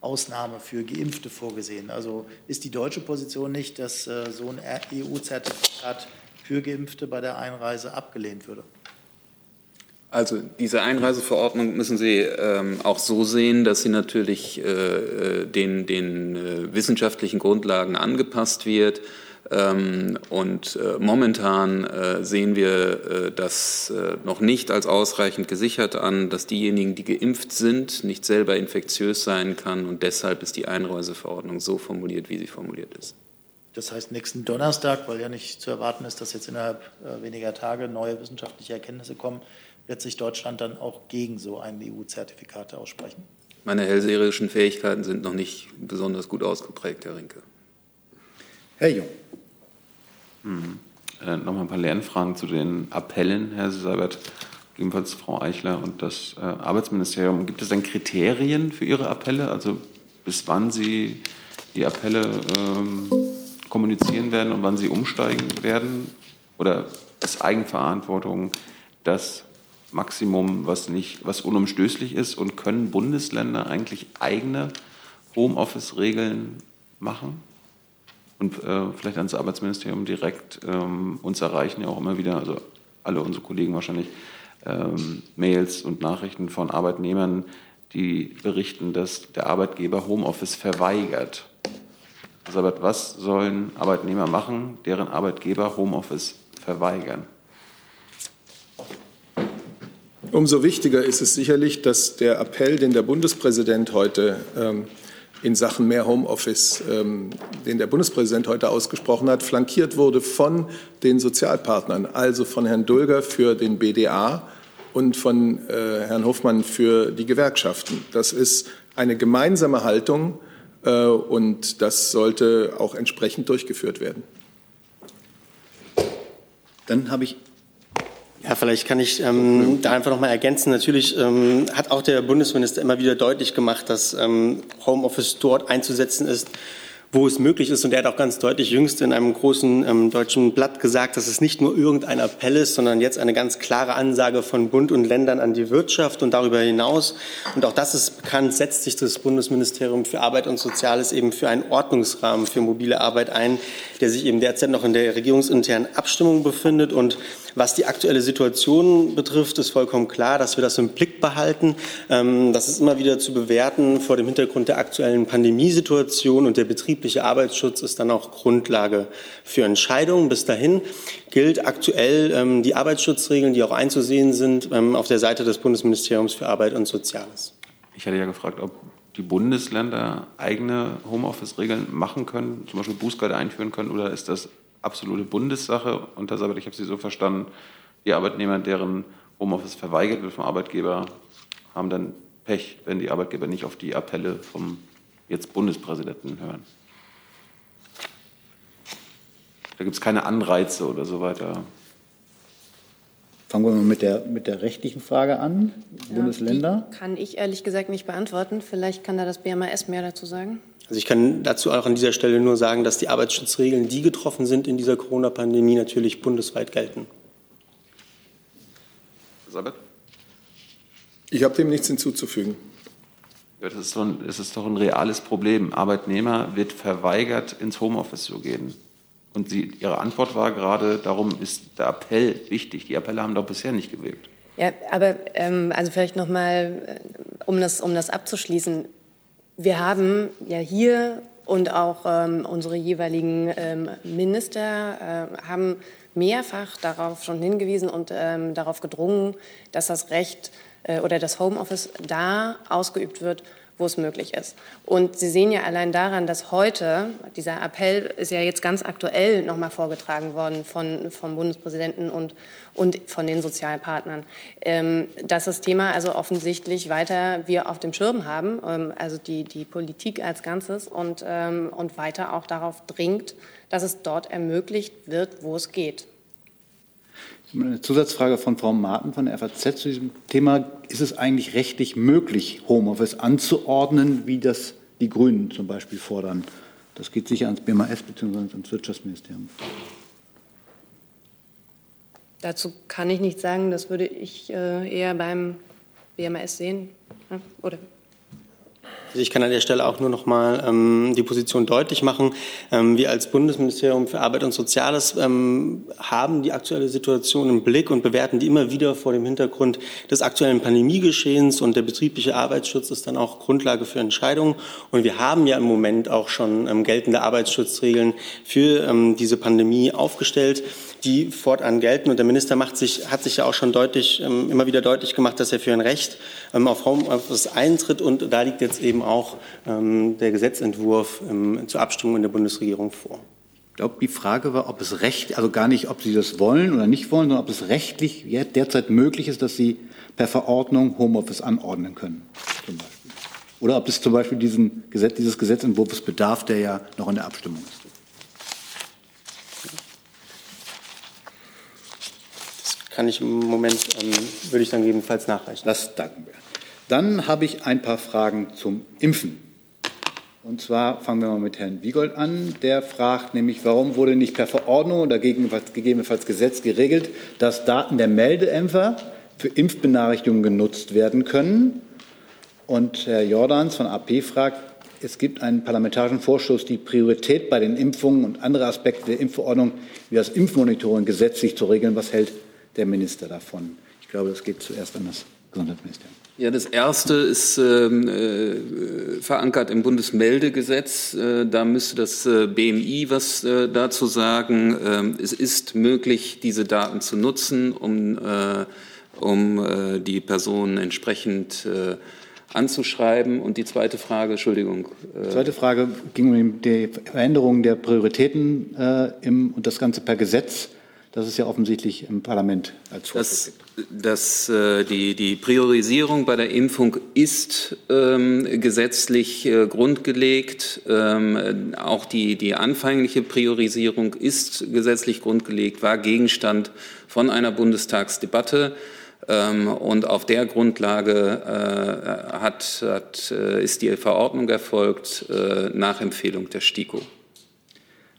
Ausnahme für Geimpfte vorgesehen. Also ist die deutsche Position nicht, dass äh, so ein EU-Zertifikat für Geimpfte bei der Einreise abgelehnt würde? Also diese Einreiseverordnung müssen Sie ähm, auch so sehen, dass sie natürlich äh, äh, den, den äh, wissenschaftlichen Grundlagen angepasst wird. Ähm, und äh, momentan äh, sehen wir äh, das noch nicht als ausreichend gesichert an, dass diejenigen, die geimpft sind, nicht selber infektiös sein kann. Und deshalb ist die Einreiseverordnung so formuliert, wie sie formuliert ist. Das heißt nächsten Donnerstag, weil ja nicht zu erwarten ist, dass jetzt innerhalb weniger Tage neue wissenschaftliche Erkenntnisse kommen, wird sich Deutschland dann auch gegen so ein EU-Zertifikat aussprechen? Meine hellseherischen Fähigkeiten sind noch nicht besonders gut ausgeprägt, Herr Rinke. Herr Jung. Hm. Äh, noch mal ein paar Lernfragen zu den Appellen, Herr Seibert, ebenfalls Frau Eichler und das äh, Arbeitsministerium. Gibt es denn Kriterien für Ihre Appelle? Also bis wann Sie die Appelle ähm, kommunizieren werden und wann Sie umsteigen werden? Oder ist Eigenverantwortung das Maximum, was nicht, was unumstößlich ist und können Bundesländer eigentlich eigene Homeoffice-Regeln machen? Und äh, vielleicht ans Arbeitsministerium direkt ähm, uns erreichen ja auch immer wieder, also alle unsere Kollegen wahrscheinlich, ähm, Mails und Nachrichten von Arbeitnehmern, die berichten, dass der Arbeitgeber Homeoffice verweigert. Also, was sollen Arbeitnehmer machen, deren Arbeitgeber Homeoffice verweigern? Umso wichtiger ist es sicherlich, dass der Appell, den der Bundespräsident heute ähm, in Sachen mehr Homeoffice, ähm, den der Bundespräsident heute ausgesprochen hat, flankiert wurde von den Sozialpartnern, also von Herrn Dulger für den BDA und von äh, Herrn Hofmann für die Gewerkschaften. Das ist eine gemeinsame Haltung äh, und das sollte auch entsprechend durchgeführt werden. Dann habe ich ja, vielleicht kann ich ähm, da einfach noch mal ergänzen. Natürlich ähm, hat auch der Bundesminister immer wieder deutlich gemacht, dass ähm, Homeoffice dort einzusetzen ist, wo es möglich ist. Und er hat auch ganz deutlich jüngst in einem großen ähm, deutschen Blatt gesagt, dass es nicht nur irgendein Appell ist, sondern jetzt eine ganz klare Ansage von Bund und Ländern an die Wirtschaft und darüber hinaus. Und auch das ist bekannt, setzt sich das Bundesministerium für Arbeit und Soziales eben für einen Ordnungsrahmen für mobile Arbeit ein, der sich eben derzeit noch in der regierungsinternen Abstimmung befindet. Und was die aktuelle Situation betrifft, ist vollkommen klar, dass wir das im Blick behalten. Ähm, das ist immer wieder zu bewerten vor dem Hintergrund der aktuellen Pandemiesituation und der betriebliche Arbeitsschutz ist dann auch Grundlage für Entscheidungen. Bis dahin gilt aktuell ähm, die Arbeitsschutzregeln, die auch einzusehen sind ähm, auf der Seite des Bundesministeriums für Arbeit und Soziales. Ich hatte ja gefragt, ob die Bundesländer eigene Homeoffice-Regeln machen können, zum Beispiel Bußgelder einführen können, oder ist das absolute Bundessache. Und das aber, ich habe Sie so verstanden, die Arbeitnehmer, deren Homeoffice verweigert wird vom Arbeitgeber, haben dann Pech, wenn die Arbeitgeber nicht auf die Appelle vom jetzt Bundespräsidenten hören. Da gibt es keine Anreize oder so weiter. Fangen wir mal mit der, mit der rechtlichen Frage an. Ja, Bundesländer? kann ich ehrlich gesagt nicht beantworten. Vielleicht kann da das BMAS mehr dazu sagen. Also ich kann dazu auch an dieser Stelle nur sagen, dass die Arbeitsschutzregeln, die getroffen sind in dieser Corona-Pandemie, natürlich bundesweit gelten. Elisabeth? Ich habe dem nichts hinzuzufügen. Ja, das, ist doch ein, das ist doch ein reales Problem. Arbeitnehmer wird verweigert, ins Homeoffice zu gehen. Und Sie, Ihre Antwort war gerade, darum ist der Appell wichtig. Die Appelle haben doch bisher nicht gewirkt. Ja, aber ähm, also vielleicht noch mal, äh, um das, um das abzuschließen. Wir haben ja hier und auch ähm, unsere jeweiligen ähm, Minister äh, haben mehrfach darauf schon hingewiesen und ähm, darauf gedrungen, dass das Recht äh, oder das Homeoffice da ausgeübt wird, wo es möglich ist. Und Sie sehen ja allein daran, dass heute, dieser Appell ist ja jetzt ganz aktuell nochmal vorgetragen worden von, vom Bundespräsidenten und, und von den Sozialpartnern, ähm, dass das Thema also offensichtlich weiter wir auf dem Schirm haben, ähm, also die, die Politik als Ganzes und, ähm, und weiter auch darauf dringt, dass es dort ermöglicht wird, wo es geht. Eine Zusatzfrage von Frau Marten von der FAZ zu diesem Thema. Ist es eigentlich rechtlich möglich, Homeoffice anzuordnen, wie das die Grünen zum Beispiel fordern? Das geht sicher ans BMAS bzw. ans Wirtschaftsministerium. Dazu kann ich nichts sagen. Das würde ich äh, eher beim BMAS sehen. Oder also ich kann an der Stelle auch nur noch mal ähm, die Position deutlich machen. Ähm, wir als Bundesministerium für Arbeit und Soziales ähm, haben die aktuelle Situation im Blick und bewerten die immer wieder vor dem Hintergrund des aktuellen Pandemiegeschehens und der betriebliche Arbeitsschutz ist dann auch Grundlage für Entscheidungen. Und wir haben ja im Moment auch schon ähm, geltende Arbeitsschutzregeln für ähm, diese Pandemie aufgestellt die fortan gelten. Und der Minister sich, hat sich ja auch schon deutlich, ähm, immer wieder deutlich gemacht, dass er für ein Recht ähm, auf Homeoffice eintritt. Und da liegt jetzt eben auch ähm, der Gesetzentwurf zur Abstimmung in der Bundesregierung vor. Ich glaube, die Frage war, ob es recht, also gar nicht, ob Sie das wollen oder nicht wollen, sondern ob es rechtlich derzeit möglich ist, dass Sie per Verordnung Homeoffice anordnen können, zum Beispiel. Oder ob es zum Beispiel diesen Gesetz, dieses Gesetzentwurfs bedarf, der ja noch in der Abstimmung ist. Kann ich im Moment, ähm, würde ich dann gegebenenfalls nachreichen. Das danken wir. Dann habe ich ein paar Fragen zum Impfen. Und zwar fangen wir mal mit Herrn Wiegold an. Der fragt nämlich, warum wurde nicht per Verordnung oder gegebenenfalls Gesetz geregelt, dass Daten der Meldeämpfer für Impfbenachrichtigungen genutzt werden können? Und Herr Jordans von AP fragt, es gibt einen parlamentarischen Vorschuss, die Priorität bei den Impfungen und andere Aspekte der Impfverordnung wie das Impfmonitoring gesetzlich zu regeln. Was hält der Minister davon? Ich glaube, das geht zuerst an das Gesundheitsministerium. Ja, das erste ist ähm, äh, verankert im Bundesmeldegesetz. Äh, da müsste das äh, BMI was äh, dazu sagen. Ähm, es ist möglich, diese Daten zu nutzen, um, äh, um äh, die Personen entsprechend anzuschreiben. Und die zweite Frage, Entschuldigung. Die zweite Frage ging um die Veränderung der Prioritäten im, und das Ganze per Gesetz. Das ist ja offensichtlich im Parlament als Vorschlag das, äh, die, die Priorisierung bei der Impfung ist ähm, gesetzlich äh, grundgelegt. Ähm, auch die, die anfängliche Priorisierung ist gesetzlich grundgelegt, war Gegenstand von einer Bundestagsdebatte. Ähm, und auf der Grundlage äh, hat, hat, äh, ist die Verordnung erfolgt äh, nach Empfehlung der STIKO.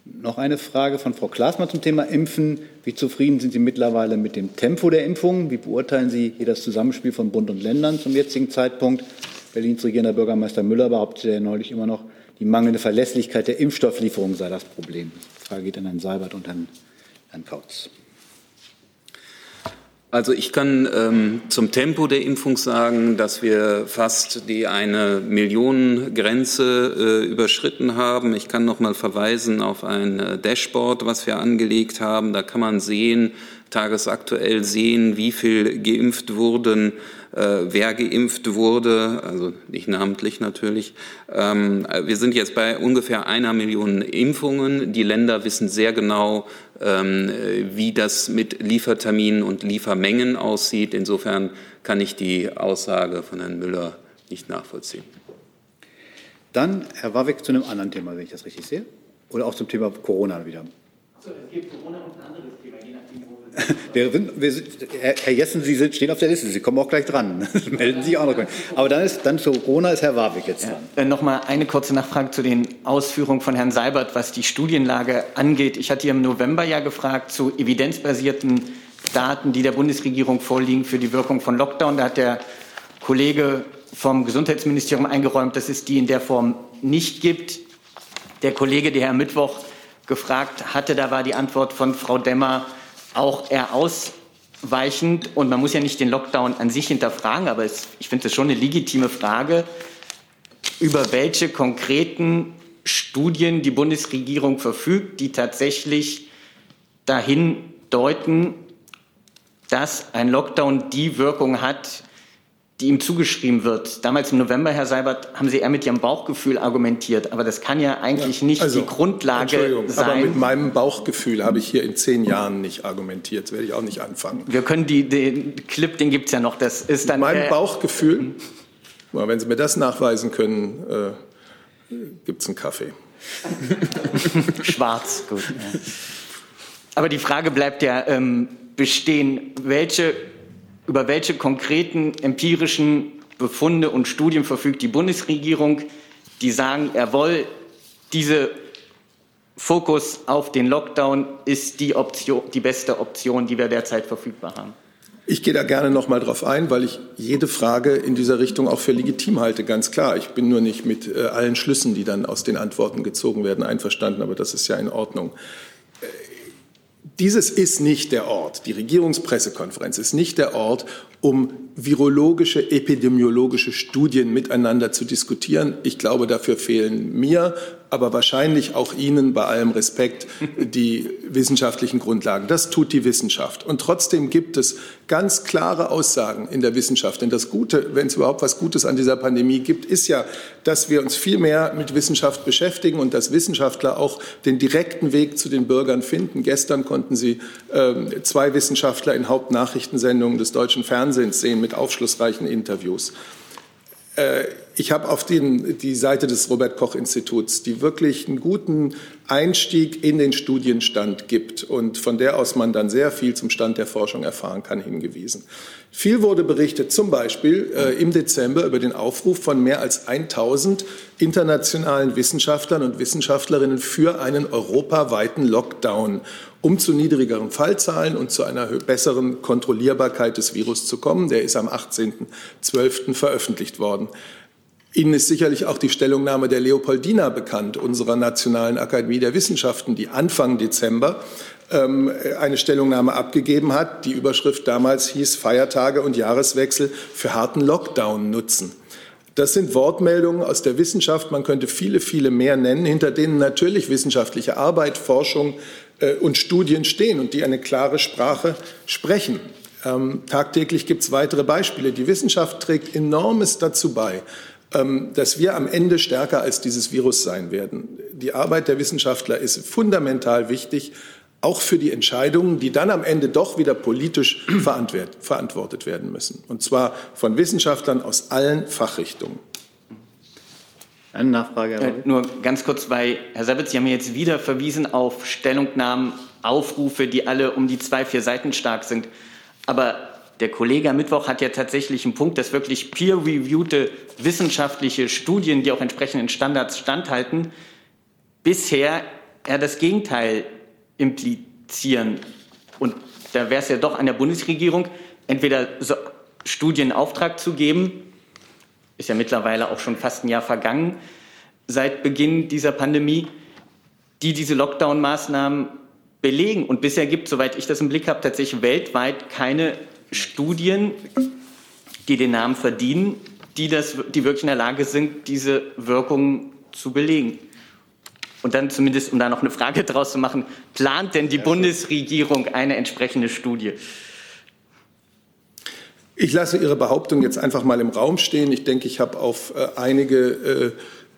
Noch eine Frage von Frau Klaasmann zum Thema Impfen. Wie zufrieden sind Sie mittlerweile mit dem Tempo der Impfungen? Wie beurteilen Sie hier das Zusammenspiel von Bund und Ländern zum jetzigen Zeitpunkt? Berlins regierender Bürgermeister Müller behauptete ja neulich immer noch, die mangelnde Verlässlichkeit der Impfstofflieferung sei das Problem. Die Frage geht an Herrn Seibert und Herrn, Herrn Kautz. Also ich kann ähm, zum Tempo der Impfung sagen, dass wir fast die eine Millionengrenze äh, überschritten haben. Ich kann noch mal verweisen auf ein äh, Dashboard, was wir angelegt haben. Da kann man sehen, tagesaktuell sehen, wie viel geimpft wurden wer geimpft wurde, also nicht namentlich natürlich. Ähm, wir sind jetzt bei ungefähr einer Million Impfungen. Die Länder wissen sehr genau, ähm, wie das mit Lieferterminen und Liefermengen aussieht. Insofern kann ich die Aussage von Herrn Müller nicht nachvollziehen. Dann Herr Warwick zu einem anderen Thema, wenn ich das richtig sehe. Oder auch zum Thema Corona wieder. So, es gibt Corona und ein anderes Thema, je nachdem, wo wir Wir sind, Herr Jessen, Sie sind, stehen auf der Liste, Sie kommen auch gleich dran. Melden Sie sich auch noch. Aber dann, ist, dann zu Corona ist Herr Warwick jetzt dran. Ja, äh, noch mal eine kurze Nachfrage zu den Ausführungen von Herrn Seibert, was die Studienlage angeht. Ich hatte im November ja gefragt zu evidenzbasierten Daten, die der Bundesregierung vorliegen für die Wirkung von Lockdown. Da hat der Kollege vom Gesundheitsministerium eingeräumt, dass es die in der Form nicht gibt. Der Kollege, der Herr Mittwoch gefragt hatte, da war die Antwort von Frau Demmer auch eher ausweichend. Und man muss ja nicht den Lockdown an sich hinterfragen, aber es, ich finde es schon eine legitime Frage, über welche konkreten Studien die Bundesregierung verfügt, die tatsächlich dahin deuten, dass ein Lockdown die Wirkung hat, die ihm zugeschrieben wird. Damals im November, Herr Seibert, haben Sie eher mit Ihrem Bauchgefühl argumentiert. Aber das kann ja eigentlich ja, nicht also, die Grundlage sein. Aber mit meinem Bauchgefühl habe ich hier in zehn Jahren nicht argumentiert. Das werde ich auch nicht anfangen. Wir können die, den Clip, den gibt es ja noch. Das ist dann. Mit meinem äh, Bauchgefühl, wenn Sie mir das nachweisen können, äh, gibt es einen Kaffee. Schwarz, gut. Ja. Aber die Frage bleibt ja ähm, bestehen, welche über welche konkreten empirischen Befunde und Studien verfügt die Bundesregierung, die sagen, jawohl, diese Fokus auf den Lockdown ist die, Option, die beste Option, die wir derzeit verfügbar haben? Ich gehe da gerne noch mal drauf ein, weil ich jede Frage in dieser Richtung auch für legitim halte, ganz klar. Ich bin nur nicht mit äh, allen Schlüssen, die dann aus den Antworten gezogen werden, einverstanden, aber das ist ja in Ordnung. Dieses ist nicht der Ort, die Regierungspressekonferenz ist nicht der Ort, um virologische, epidemiologische Studien miteinander zu diskutieren. Ich glaube, dafür fehlen mir aber wahrscheinlich auch Ihnen bei allem Respekt die wissenschaftlichen Grundlagen. Das tut die Wissenschaft. Und trotzdem gibt es ganz klare Aussagen in der Wissenschaft. Denn das Gute, wenn es überhaupt was Gutes an dieser Pandemie gibt, ist ja, dass wir uns viel mehr mit Wissenschaft beschäftigen und dass Wissenschaftler auch den direkten Weg zu den Bürgern finden. Gestern konnten Sie äh, zwei Wissenschaftler in Hauptnachrichtensendungen des deutschen Fernsehens sehen mit aufschlussreichen Interviews. Äh, ich habe auf den, die Seite des Robert Koch Instituts, die wirklich einen guten Einstieg in den Studienstand gibt und von der aus man dann sehr viel zum Stand der Forschung erfahren kann, hingewiesen. Viel wurde berichtet, zum Beispiel äh, im Dezember über den Aufruf von mehr als 1000 internationalen Wissenschaftlern und Wissenschaftlerinnen für einen europaweiten Lockdown, um zu niedrigeren Fallzahlen und zu einer besseren Kontrollierbarkeit des Virus zu kommen. Der ist am 18.12. veröffentlicht worden. Ihnen ist sicherlich auch die Stellungnahme der Leopoldina bekannt, unserer Nationalen Akademie der Wissenschaften, die Anfang Dezember ähm, eine Stellungnahme abgegeben hat. Die Überschrift damals hieß Feiertage und Jahreswechsel für harten Lockdown nutzen. Das sind Wortmeldungen aus der Wissenschaft. Man könnte viele, viele mehr nennen, hinter denen natürlich wissenschaftliche Arbeit, Forschung äh, und Studien stehen und die eine klare Sprache sprechen. Ähm, tagtäglich gibt es weitere Beispiele. Die Wissenschaft trägt enormes dazu bei, dass wir am Ende stärker als dieses Virus sein werden. Die Arbeit der Wissenschaftler ist fundamental wichtig, auch für die Entscheidungen, die dann am Ende doch wieder politisch verantwortet werden müssen. Und zwar von Wissenschaftlern aus allen Fachrichtungen. Eine Nachfrage. Äh, nur ganz kurz, weil Herr Sabitz, Sie haben jetzt wieder verwiesen auf Stellungnahmen, Aufrufe, die alle um die zwei, vier Seiten stark sind. Aber der Kollege am Mittwoch hat ja tatsächlich einen Punkt, dass wirklich peer-reviewte wissenschaftliche Studien, die auch entsprechenden Standards standhalten, bisher eher das Gegenteil implizieren. Und da wäre es ja doch an der Bundesregierung, entweder so Studienauftrag zu geben, ist ja mittlerweile auch schon fast ein Jahr vergangen seit Beginn dieser Pandemie, die diese Lockdown-Maßnahmen belegen. Und bisher gibt, soweit ich das im Blick habe, tatsächlich weltweit keine Studien, die den Namen verdienen, die, das, die wirklich in der Lage sind, diese Wirkungen zu belegen. Und dann zumindest, um da noch eine Frage draus zu machen, plant denn die Bundesregierung eine entsprechende Studie? Ich lasse Ihre Behauptung jetzt einfach mal im Raum stehen. Ich denke, ich habe auf äh, einige äh,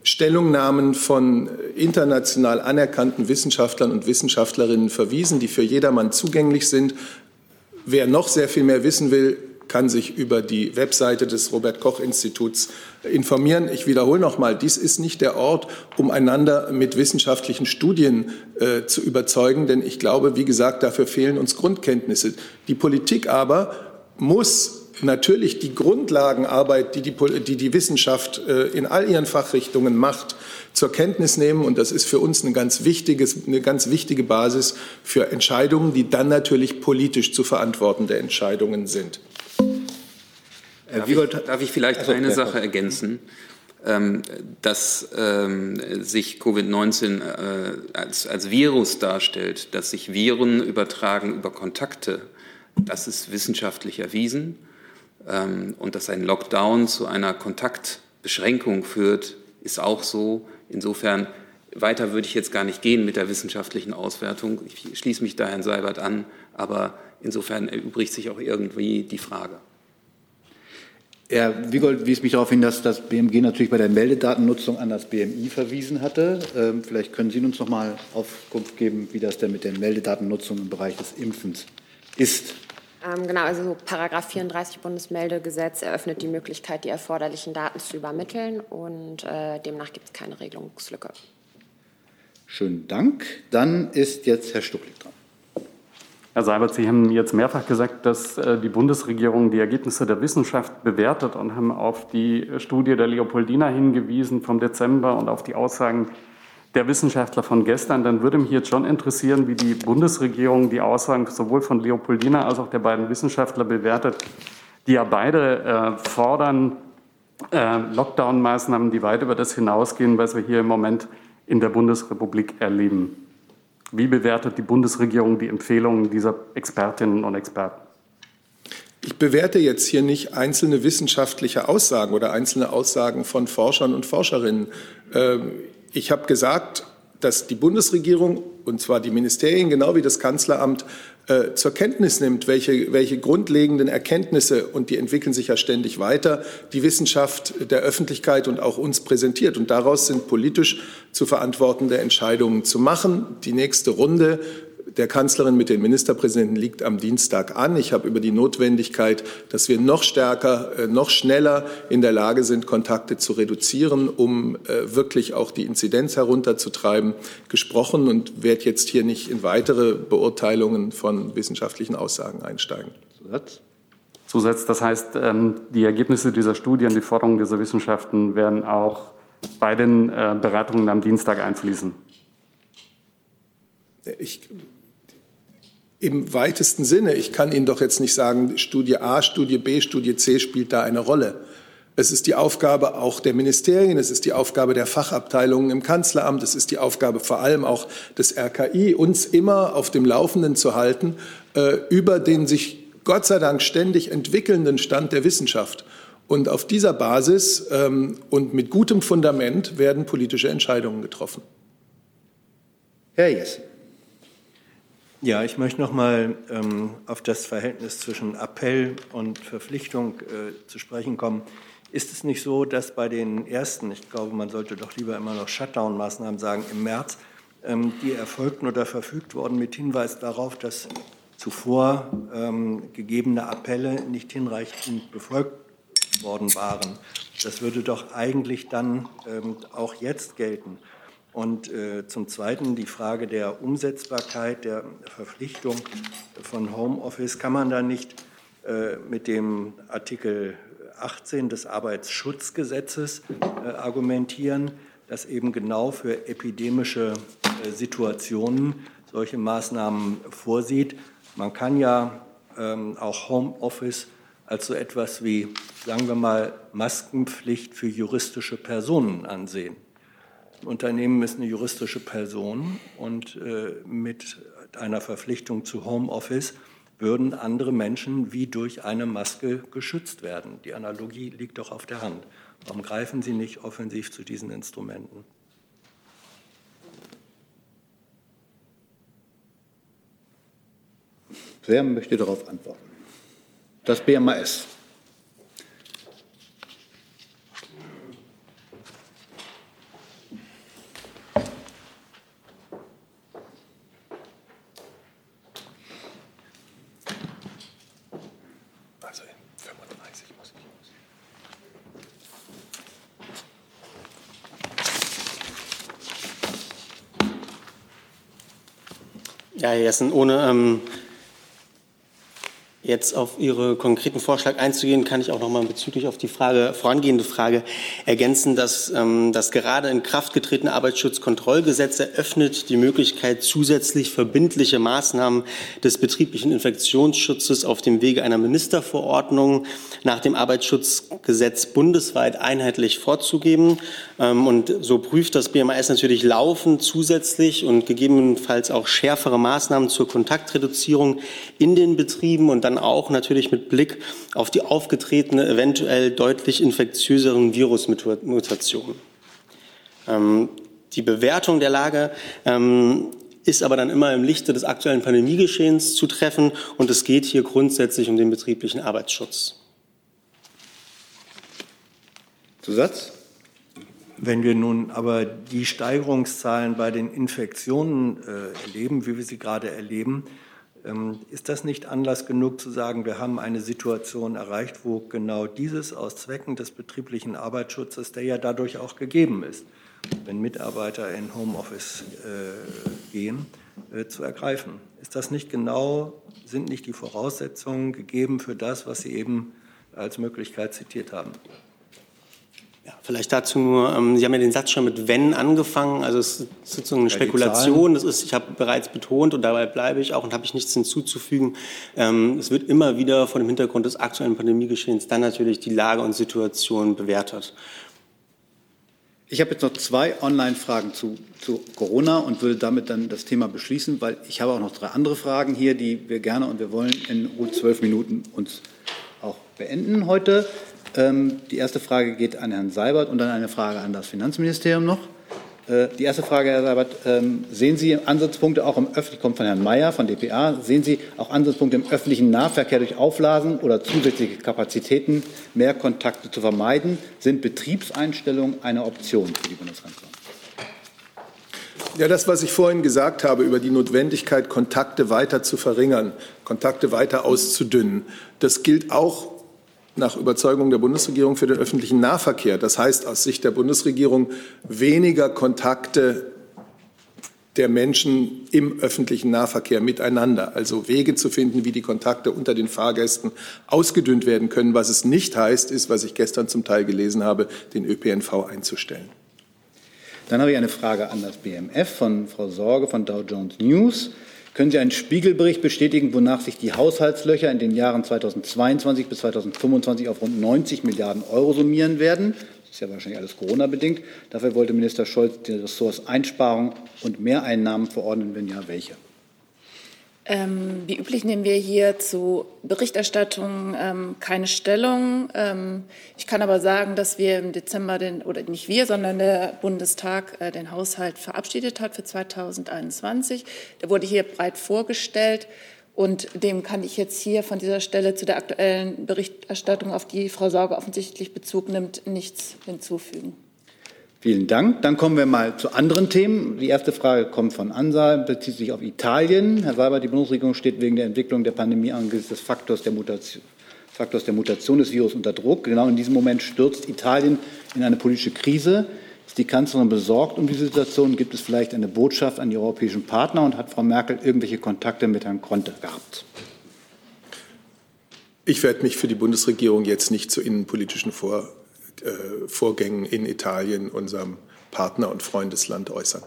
Stellungnahmen von international anerkannten Wissenschaftlern und Wissenschaftlerinnen verwiesen, die für jedermann zugänglich sind. Wer noch sehr viel mehr wissen will, kann sich über die Webseite des Robert Koch Instituts informieren. Ich wiederhole noch mal, dies ist nicht der Ort, um einander mit wissenschaftlichen Studien äh, zu überzeugen, denn ich glaube, wie gesagt, dafür fehlen uns Grundkenntnisse. Die Politik aber muss natürlich die Grundlagenarbeit, die die, die, die Wissenschaft äh, in all ihren Fachrichtungen macht, zur Kenntnis nehmen. Und das ist für uns eine ganz, wichtiges, eine ganz wichtige Basis für Entscheidungen, die dann natürlich politisch zu verantwortende Entscheidungen sind. Darf ich, darf ich vielleicht also, eine Sache ergänzen? Ähm, dass ähm, sich Covid-19 äh, als, als Virus darstellt, dass sich Viren übertragen über Kontakte, das ist wissenschaftlich erwiesen. Ähm, und dass ein Lockdown zu einer Kontaktbeschränkung führt, ist auch so. Insofern weiter würde ich jetzt gar nicht gehen mit der wissenschaftlichen Auswertung. Ich schließe mich da Herrn Seibert an, aber insofern erübrigt sich auch irgendwie die Frage. Herr Wiegold wies mich darauf hin, dass das BMG natürlich bei der Meldedatennutzung an das BMI verwiesen hatte. Ähm, vielleicht können Sie uns noch mal Aufkunft geben, wie das denn mit der Meldedatennutzung im Bereich des Impfens ist. Ähm, genau, also Paragraph 34 Bundesmeldegesetz eröffnet die Möglichkeit, die erforderlichen Daten zu übermitteln und äh, demnach gibt es keine Regelungslücke. Schönen Dank. Dann ist jetzt Herr Stucklig dran. Herr Seibert, Sie haben jetzt mehrfach gesagt, dass äh, die Bundesregierung die Ergebnisse der Wissenschaft bewertet und haben auf die Studie der Leopoldina hingewiesen vom Dezember und auf die Aussagen der Wissenschaftler von gestern, dann würde mich jetzt schon interessieren, wie die Bundesregierung die Aussagen sowohl von Leopoldina als auch der beiden Wissenschaftler bewertet, die ja beide äh, fordern äh, Lockdown-Maßnahmen, die weit über das hinausgehen, was wir hier im Moment in der Bundesrepublik erleben. Wie bewertet die Bundesregierung die Empfehlungen dieser Expertinnen und Experten? Ich bewerte jetzt hier nicht einzelne wissenschaftliche Aussagen oder einzelne Aussagen von Forschern und Forscherinnen. Ähm, ich habe gesagt, dass die Bundesregierung, und zwar die Ministerien genau wie das Kanzleramt, äh, zur Kenntnis nimmt, welche, welche grundlegenden Erkenntnisse, und die entwickeln sich ja ständig weiter, die Wissenschaft der Öffentlichkeit und auch uns präsentiert. Und daraus sind politisch zu verantwortende Entscheidungen zu machen. Die nächste Runde der Kanzlerin mit den Ministerpräsidenten liegt am Dienstag an. Ich habe über die Notwendigkeit, dass wir noch stärker, äh, noch schneller in der Lage sind, Kontakte zu reduzieren, um äh, wirklich auch die Inzidenz herunterzutreiben, gesprochen und werde jetzt hier nicht in weitere Beurteilungen von wissenschaftlichen Aussagen einsteigen. Zusatz? Zusatz, das heißt, ähm, die Ergebnisse dieser Studien, die Forderungen dieser Wissenschaften werden auch bei den äh, Beratungen am Dienstag einfließen. Ich im weitesten Sinne. Ich kann Ihnen doch jetzt nicht sagen, Studie A, Studie B, Studie C spielt da eine Rolle. Es ist die Aufgabe auch der Ministerien, es ist die Aufgabe der Fachabteilungen im Kanzleramt, es ist die Aufgabe vor allem auch des RKI, uns immer auf dem Laufenden zu halten äh, über den sich Gott sei Dank ständig entwickelnden Stand der Wissenschaft. Und auf dieser Basis ähm, und mit gutem Fundament werden politische Entscheidungen getroffen. Herr Jessen. Ja, ich möchte noch mal ähm, auf das Verhältnis zwischen Appell und Verpflichtung äh, zu sprechen kommen. Ist es nicht so, dass bei den ersten, ich glaube, man sollte doch lieber immer noch Shutdown-Maßnahmen sagen, im März, ähm, die erfolgten oder verfügt wurden mit Hinweis darauf, dass zuvor ähm, gegebene Appelle nicht hinreichend befolgt worden waren? Das würde doch eigentlich dann ähm, auch jetzt gelten. Und äh, zum Zweiten die Frage der Umsetzbarkeit, der Verpflichtung von Homeoffice. Kann man da nicht äh, mit dem Artikel 18 des Arbeitsschutzgesetzes äh, argumentieren, das eben genau für epidemische äh, Situationen solche Maßnahmen vorsieht. Man kann ja ähm, auch Homeoffice als so etwas wie, sagen wir mal, Maskenpflicht für juristische Personen ansehen. Unternehmen ist eine juristische Person und äh, mit einer Verpflichtung zu Homeoffice würden andere Menschen wie durch eine Maske geschützt werden. Die Analogie liegt doch auf der Hand. Warum greifen Sie nicht offensiv zu diesen Instrumenten? Wer möchte darauf antworten? Das BMAS. Ja, Jessen, ohne ähm, jetzt auf Ihren konkreten Vorschlag einzugehen, kann ich auch noch mal bezüglich auf die Frage, vorangehende Frage ergänzen, dass ähm, das gerade in Kraft getretene Arbeitsschutzkontrollgesetz eröffnet die Möglichkeit, zusätzlich verbindliche Maßnahmen des betrieblichen Infektionsschutzes auf dem Wege einer Ministerverordnung nach dem Arbeitsschutzgesetz bundesweit einheitlich vorzugeben. Ähm, und so prüft das BMAS natürlich laufend zusätzlich und gegebenenfalls auch schärfere Maßnahmen zur Kontaktreduzierung in den Betrieben und dann auch natürlich mit Blick auf die aufgetretene, eventuell deutlich infektiöseren Virusmutationen. Ähm, die Bewertung der Lage ähm, ist aber dann immer im Lichte des aktuellen Pandemiegeschehens zu treffen und es geht hier grundsätzlich um den betrieblichen Arbeitsschutz. Zusatz? Wenn wir nun aber die Steigerungszahlen bei den Infektionen äh, erleben, wie wir sie gerade erleben, ist das nicht Anlass genug zu sagen, wir haben eine Situation erreicht, wo genau dieses aus Zwecken des betrieblichen Arbeitsschutzes, der ja dadurch auch gegeben ist, wenn Mitarbeiter in Homeoffice äh, gehen, äh, zu ergreifen? Ist das nicht genau, sind nicht die Voraussetzungen gegeben für das, was Sie eben als Möglichkeit zitiert haben? Ja, vielleicht dazu nur, ähm, Sie haben ja den Satz schon mit wenn angefangen, also es ist sozusagen eine Spekulation, das ist, ich habe bereits betont und dabei bleibe ich auch und habe ich nichts hinzuzufügen. Ähm, es wird immer wieder vor dem Hintergrund des aktuellen Pandemiegeschehens dann natürlich die Lage und Situation bewertet. Ich habe jetzt noch zwei Online-Fragen zu, zu Corona und würde damit dann das Thema beschließen, weil ich habe auch noch drei andere Fragen hier, die wir gerne und wir wollen in gut zwölf Minuten uns auch beenden heute. Ähm, die erste Frage geht an Herrn Seibert und dann eine Frage an das Finanzministerium noch. Äh, die erste Frage, Herr Seibert, ähm, sehen Sie Ansatzpunkte auch im öffentlichen, kommt von Herrn Mayer von dpa, sehen Sie auch Ansatzpunkte im öffentlichen Nahverkehr durch Auflasen oder zusätzliche Kapazitäten, mehr Kontakte zu vermeiden? Sind Betriebseinstellungen eine Option für die Bundeskanzlerin? Ja, das, was ich vorhin gesagt habe über die Notwendigkeit, Kontakte weiter zu verringern, Kontakte weiter auszudünnen, das gilt auch nach Überzeugung der Bundesregierung für den öffentlichen Nahverkehr. Das heißt aus Sicht der Bundesregierung weniger Kontakte der Menschen im öffentlichen Nahverkehr miteinander, also Wege zu finden, wie die Kontakte unter den Fahrgästen ausgedünnt werden können. Was es nicht heißt, ist, was ich gestern zum Teil gelesen habe, den ÖPNV einzustellen. Dann habe ich eine Frage an das BMF von Frau Sorge von Dow Jones News. Können Sie einen Spiegelbericht bestätigen, wonach sich die Haushaltslöcher in den Jahren 2022 bis 2025 auf rund 90 Milliarden Euro summieren werden? Das ist ja wahrscheinlich alles Corona-bedingt. Dafür wollte Minister Scholz die Ressorts Einsparungen und Mehreinnahmen verordnen. Wenn ja, welche? Ähm, wie üblich nehmen wir hier zu Berichterstattung ähm, keine Stellung. Ähm, ich kann aber sagen, dass wir im Dezember den, oder nicht wir, sondern der Bundestag äh, den Haushalt verabschiedet hat für 2021. Der wurde hier breit vorgestellt. Und dem kann ich jetzt hier von dieser Stelle zu der aktuellen Berichterstattung, auf die Frau Sauger offensichtlich Bezug nimmt, nichts hinzufügen. Vielen Dank. Dann kommen wir mal zu anderen Themen. Die erste Frage kommt von Ansa, bezieht sich auf Italien. Herr Seibert, die Bundesregierung steht wegen der Entwicklung der Pandemie angesichts des Faktors der Mutation, Faktors der Mutation des Virus unter Druck. Genau in diesem Moment stürzt Italien in eine politische Krise. Ist die Kanzlerin besorgt um die Situation? Gibt es vielleicht eine Botschaft an die europäischen Partner? Und hat Frau Merkel irgendwelche Kontakte mit Herrn Conte gehabt? Ich werde mich für die Bundesregierung jetzt nicht zu innenpolitischen Vor, Vorgängen in Italien, unserem Partner- und Freundesland, äußern.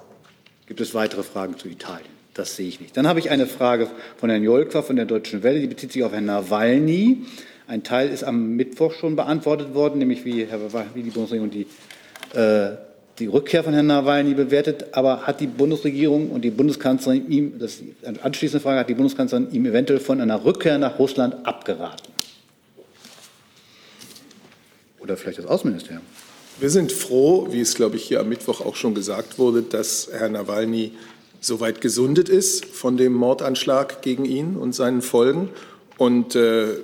Gibt es weitere Fragen zu Italien? Das sehe ich nicht. Dann habe ich eine Frage von Herrn Jolkwa von der Deutschen Welle. Die bezieht sich auf Herrn Nawalny. Ein Teil ist am Mittwoch schon beantwortet worden, nämlich wie, Herr, wie die Bundesregierung die, äh, die Rückkehr von Herrn Nawalny bewertet. Aber hat die Bundesregierung und die Bundeskanzlerin ihm, das ist eine anschließende Frage, hat die Bundeskanzlerin ihm eventuell von einer Rückkehr nach Russland abgeraten? Oder vielleicht das Außenministerium? Wir sind froh, wie es, glaube ich, hier am Mittwoch auch schon gesagt wurde, dass Herr Nawalny soweit gesundet ist von dem Mordanschlag gegen ihn und seinen Folgen. Und äh,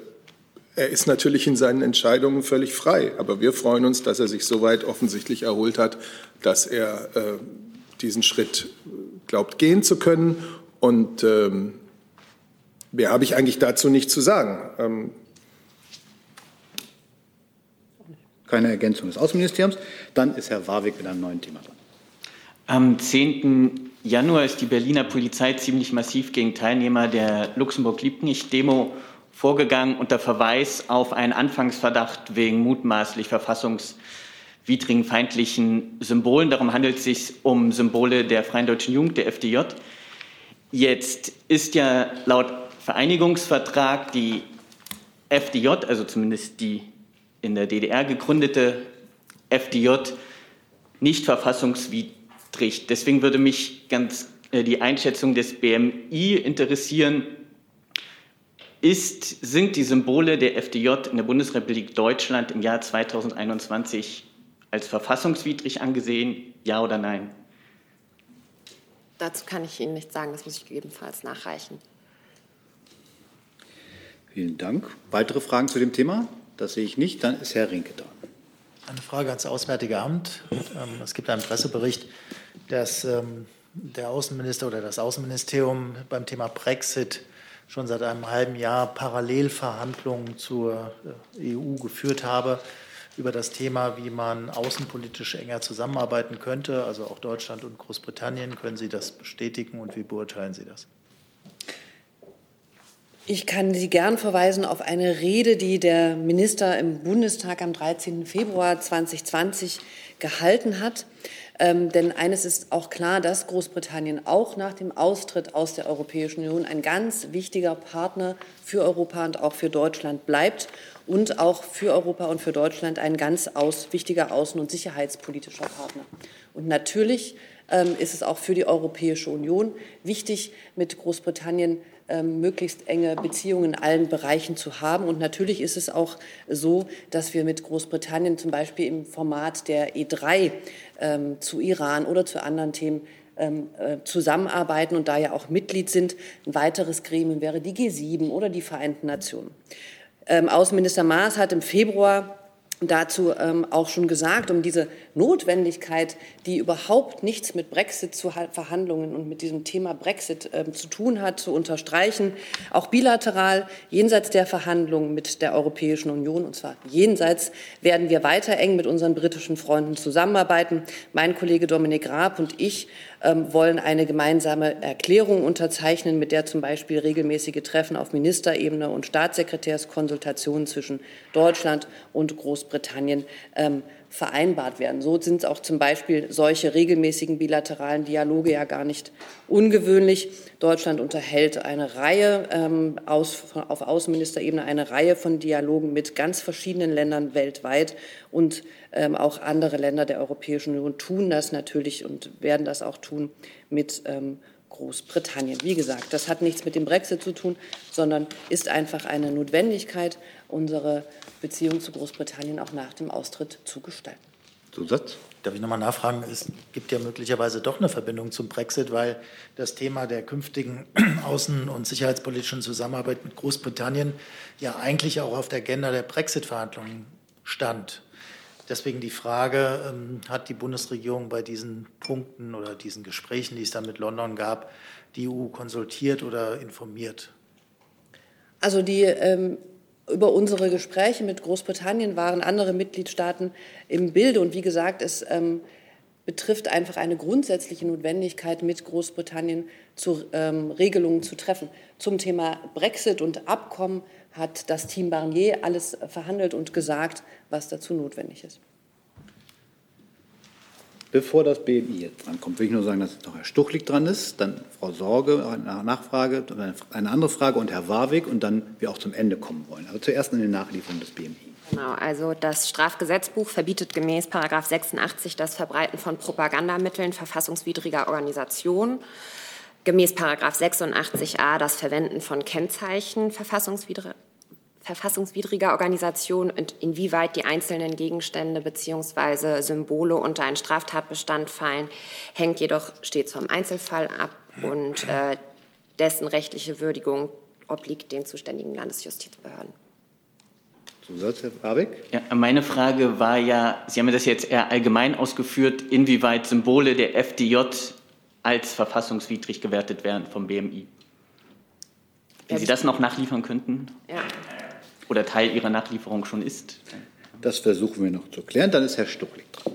er ist natürlich in seinen Entscheidungen völlig frei. Aber wir freuen uns, dass er sich soweit offensichtlich erholt hat, dass er äh, diesen Schritt glaubt gehen zu können. Und ähm, mehr habe ich eigentlich dazu nicht zu sagen. Ähm, Keine Ergänzung des Außenministeriums. Dann ist Herr Warwick mit einem neuen Thema dran. Am 10. Januar ist die Berliner Polizei ziemlich massiv gegen Teilnehmer der Luxemburg-Liebknecht-Demo vorgegangen unter Verweis auf einen Anfangsverdacht wegen mutmaßlich verfassungswidrigen feindlichen Symbolen. Darum handelt es sich um Symbole der Freien Deutschen Jugend, der FDJ. Jetzt ist ja laut Vereinigungsvertrag die FDJ, also zumindest die in der DDR gegründete FDJ, nicht verfassungswidrig. Deswegen würde mich ganz äh, die Einschätzung des BMI interessieren. Ist, sind die Symbole der FDJ in der Bundesrepublik Deutschland im Jahr 2021 als verfassungswidrig angesehen? Ja oder nein? Dazu kann ich Ihnen nichts sagen, das muss ich gegebenenfalls nachreichen. Vielen Dank. Weitere Fragen zu dem Thema? Das sehe ich nicht. Dann ist Herr Rinke dran. Eine Frage ans Auswärtige Amt. Ähm, es gibt einen Pressebericht, dass ähm, der Außenminister oder das Außenministerium beim Thema Brexit schon seit einem halben Jahr Parallelverhandlungen zur äh, EU geführt habe über das Thema, wie man außenpolitisch enger zusammenarbeiten könnte, also auch Deutschland und Großbritannien. Können Sie das bestätigen und wie beurteilen Sie das? Ich kann Sie gern verweisen auf eine Rede, die der Minister im Bundestag am 13. Februar 2020 gehalten hat. Ähm, denn eines ist auch klar, dass Großbritannien auch nach dem Austritt aus der Europäischen Union ein ganz wichtiger Partner für Europa und auch für Deutschland bleibt und auch für Europa und für Deutschland ein ganz aus, wichtiger außen- und sicherheitspolitischer Partner. Und natürlich ähm, ist es auch für die Europäische Union wichtig, mit Großbritannien ähm, möglichst enge Beziehungen in allen Bereichen zu haben. Und natürlich ist es auch so, dass wir mit Großbritannien zum Beispiel im Format der E3 ähm, zu Iran oder zu anderen Themen ähm, äh, zusammenarbeiten und da ja auch Mitglied sind. Ein weiteres Gremium wäre die G7 oder die Vereinten Nationen. Ähm, Außenminister Maas hat im Februar dazu ähm, auch schon gesagt, um diese Notwendigkeit, die überhaupt nichts mit Brexit-Verhandlungen und mit diesem Thema Brexit ähm, zu tun hat, zu unterstreichen, auch bilateral jenseits der Verhandlungen mit der Europäischen Union, und zwar jenseits, werden wir weiter eng mit unseren britischen Freunden zusammenarbeiten. Mein Kollege Dominik Raab und ich wollen eine gemeinsame Erklärung unterzeichnen, mit der zum Beispiel regelmäßige Treffen auf Ministerebene und Staatssekretärskonsultationen zwischen Deutschland und Großbritannien ähm, vereinbart werden. So sind auch zum Beispiel solche regelmäßigen bilateralen Dialoge ja gar nicht ungewöhnlich. Deutschland unterhält eine Reihe ähm, aus, auf Außenministerebene eine Reihe von Dialogen mit ganz verschiedenen Ländern weltweit und ähm, auch andere Länder der Europäischen Union tun das natürlich und werden das auch tun mit ähm, Großbritannien. Wie gesagt, das hat nichts mit dem Brexit zu tun, sondern ist einfach eine Notwendigkeit, unsere Beziehung zu Großbritannien auch nach dem Austritt zu gestalten. Zusatz? Darf ich nochmal nachfragen? Es gibt ja möglicherweise doch eine Verbindung zum Brexit, weil das Thema der künftigen außen- und sicherheitspolitischen Zusammenarbeit mit Großbritannien ja eigentlich auch auf der Agenda der Brexit-Verhandlungen stand. Deswegen die Frage, ähm, hat die Bundesregierung bei diesen Punkten oder diesen Gesprächen, die es dann mit London gab, die EU konsultiert oder informiert? Also die ähm, über unsere Gespräche mit Großbritannien waren andere Mitgliedstaaten im Bilde. Und wie gesagt, es ähm, betrifft einfach eine grundsätzliche Notwendigkeit, mit Großbritannien zu ähm, Regelungen zu treffen. Zum Thema Brexit und Abkommen hat das Team Barnier alles verhandelt und gesagt, was dazu notwendig ist. Bevor das BMI jetzt drankommt, will ich nur sagen, dass noch Herr Stuchlik dran ist, dann Frau Sorge, eine Nachfrage, eine andere Frage und Herr Warwick und dann wir auch zum Ende kommen wollen. Aber zuerst in den Nachlieferungen des BMI. Genau, also das Strafgesetzbuch verbietet gemäß 86 das Verbreiten von Propagandamitteln verfassungswidriger Organisationen. Gemäß 86a das Verwenden von Kennzeichen verfassungswidriger verfassungswidriger Organisation und inwieweit die einzelnen Gegenstände bzw. Symbole unter einen Straftatbestand fallen, hängt jedoch stets vom Einzelfall ab und äh, dessen rechtliche Würdigung obliegt den zuständigen Landesjustizbehörden. Zusatz, Herr Habeck? Ja, meine Frage war ja, Sie haben das jetzt eher allgemein ausgeführt, inwieweit Symbole der FDJ als verfassungswidrig gewertet werden vom BMI. Wenn Sie das noch nachliefern könnten? Ja. Oder Teil Ihrer Nachlieferung schon ist? Das versuchen wir noch zu klären. Dann ist Herr Stucklig dran.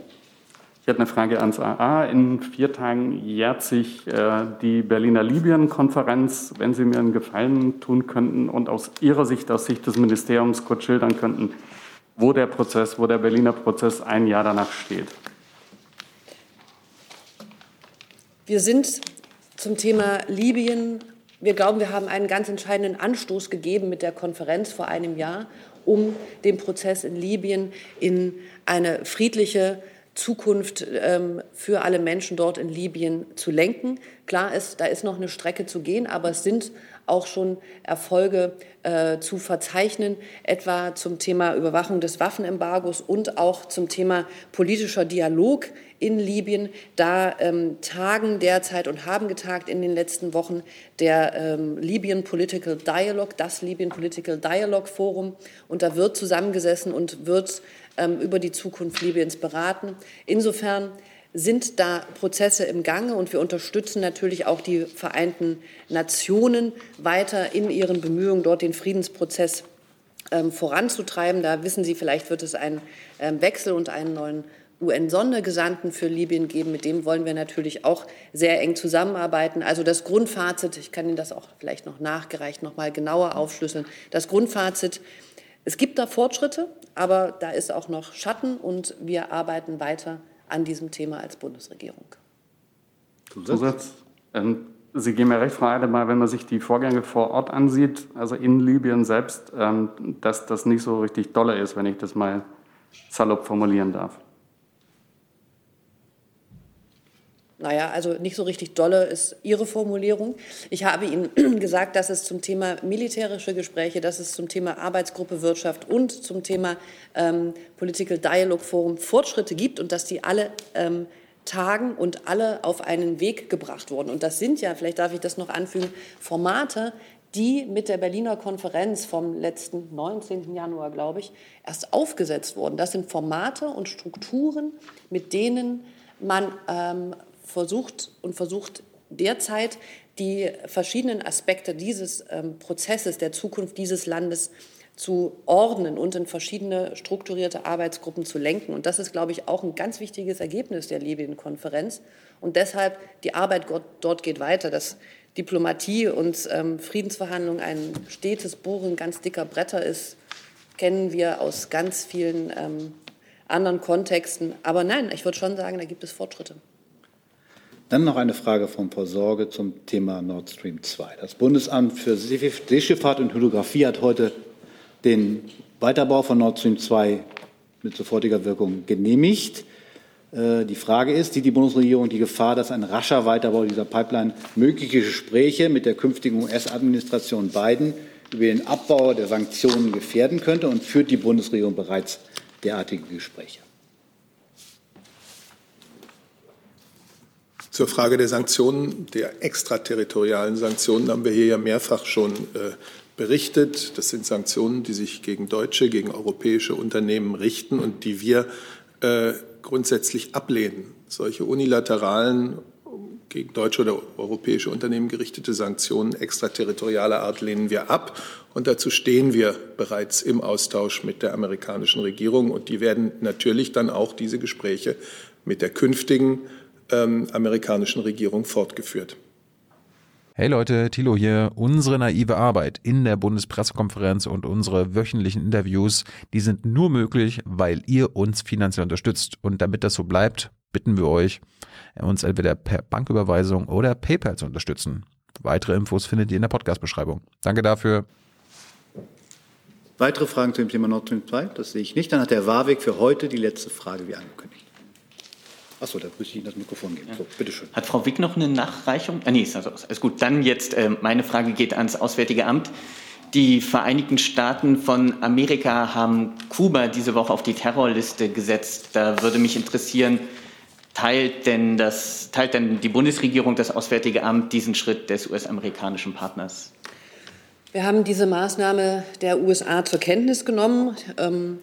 Ich hätte eine Frage ans AA. In vier Tagen jährt sich äh, die Berliner Libyen-Konferenz. Wenn Sie mir einen Gefallen tun könnten und aus Ihrer Sicht, aus Sicht des Ministeriums kurz schildern könnten, wo der Prozess, wo der Berliner Prozess ein Jahr danach steht. Wir sind zum Thema Libyen, wir glauben, wir haben einen ganz entscheidenden Anstoß gegeben mit der Konferenz vor einem Jahr, um den Prozess in Libyen in eine friedliche, Zukunft ähm, für alle Menschen dort in Libyen zu lenken. Klar ist, da ist noch eine Strecke zu gehen, aber es sind auch schon Erfolge äh, zu verzeichnen, etwa zum Thema Überwachung des Waffenembargos und auch zum Thema politischer Dialog in Libyen. Da ähm, tagen derzeit und haben getagt in den letzten Wochen der ähm, Libyen Political Dialogue, das Libyen Political Dialogue Forum. Und da wird zusammengesessen und wird ähm, über die Zukunft Libyens beraten. Insofern sind da Prozesse im Gange und wir unterstützen natürlich auch die Vereinten Nationen weiter in ihren Bemühungen, dort den Friedensprozess ähm, voranzutreiben. Da wissen Sie, vielleicht wird es einen ähm, Wechsel und einen neuen UN-Sondergesandten für Libyen geben. Mit dem wollen wir natürlich auch sehr eng zusammenarbeiten. Also das Grundfazit, ich kann Ihnen das auch vielleicht noch nachgereicht noch mal genauer aufschlüsseln. Das Grundfazit es gibt da Fortschritte, aber da ist auch noch Schatten und wir arbeiten weiter an diesem Thema als Bundesregierung. Zusatz. Ähm, Sie geben mir recht, Frau Eidemal, wenn man sich die Vorgänge vor Ort ansieht, also in Libyen selbst, ähm, dass das nicht so richtig dolle ist, wenn ich das mal salopp formulieren darf. Naja, also nicht so richtig dolle ist Ihre Formulierung. Ich habe Ihnen gesagt, dass es zum Thema militärische Gespräche, dass es zum Thema Arbeitsgruppe Wirtschaft und zum Thema ähm, Political Dialogue Forum Fortschritte gibt und dass die alle ähm, tagen und alle auf einen Weg gebracht wurden. Und das sind ja, vielleicht darf ich das noch anfügen, Formate, die mit der Berliner Konferenz vom letzten 19. Januar, glaube ich, erst aufgesetzt wurden. Das sind Formate und Strukturen, mit denen man ähm, versucht und versucht derzeit die verschiedenen Aspekte dieses ähm, Prozesses der Zukunft dieses Landes zu ordnen und in verschiedene strukturierte Arbeitsgruppen zu lenken. Und das ist, glaube ich, auch ein ganz wichtiges Ergebnis der Libyen-Konferenz. Und deshalb, die Arbeit dort geht weiter. Dass Diplomatie und ähm, Friedensverhandlungen ein stetes Bohren ganz dicker Bretter ist, kennen wir aus ganz vielen ähm, anderen Kontexten. Aber nein, ich würde schon sagen, da gibt es Fortschritte. Dann noch eine Frage von Frau Sorge zum Thema Nord Stream 2. Das Bundesamt für Seeschifffahrt und Hydrographie hat heute den Weiterbau von Nord Stream 2 mit sofortiger Wirkung genehmigt. Äh, die Frage ist, sieht die Bundesregierung die Gefahr, dass ein rascher Weiterbau dieser Pipeline mögliche Gespräche mit der künftigen US-Administration Biden über den Abbau der Sanktionen gefährden könnte und führt die Bundesregierung bereits derartige Gespräche? Zur Frage der Sanktionen, der extraterritorialen Sanktionen, haben wir hier ja mehrfach schon äh, berichtet. Das sind Sanktionen, die sich gegen deutsche, gegen europäische Unternehmen richten und die wir äh, grundsätzlich ablehnen. Solche unilateralen gegen deutsche oder europäische Unternehmen gerichtete Sanktionen extraterritorialer Art lehnen wir ab. Und dazu stehen wir bereits im Austausch mit der amerikanischen Regierung. Und die werden natürlich dann auch diese Gespräche mit der künftigen ähm, amerikanischen Regierung fortgeführt. Hey Leute, Thilo hier. Unsere naive Arbeit in der Bundespressekonferenz und unsere wöchentlichen Interviews, die sind nur möglich, weil ihr uns finanziell unterstützt. Und damit das so bleibt, bitten wir euch, uns entweder per Banküberweisung oder PayPal zu unterstützen. Weitere Infos findet ihr in der Podcast-Beschreibung. Danke dafür. Weitere Fragen zu dem Thema Nord Stream 2? Das sehe ich nicht. Dann hat der Warwick für heute die letzte Frage wie angekündigt. Achso, da müsste ich Ihnen das Mikrofon geben. So, bitteschön. Hat Frau Wick noch eine Nachreichung? Ah, nee, ist also, alles gut. Dann jetzt, äh, meine Frage geht ans Auswärtige Amt. Die Vereinigten Staaten von Amerika haben Kuba diese Woche auf die Terrorliste gesetzt. Da würde mich interessieren, teilt denn, das, teilt denn die Bundesregierung, das Auswärtige Amt diesen Schritt des US-amerikanischen Partners? Wir haben diese Maßnahme der USA zur Kenntnis genommen. Ähm,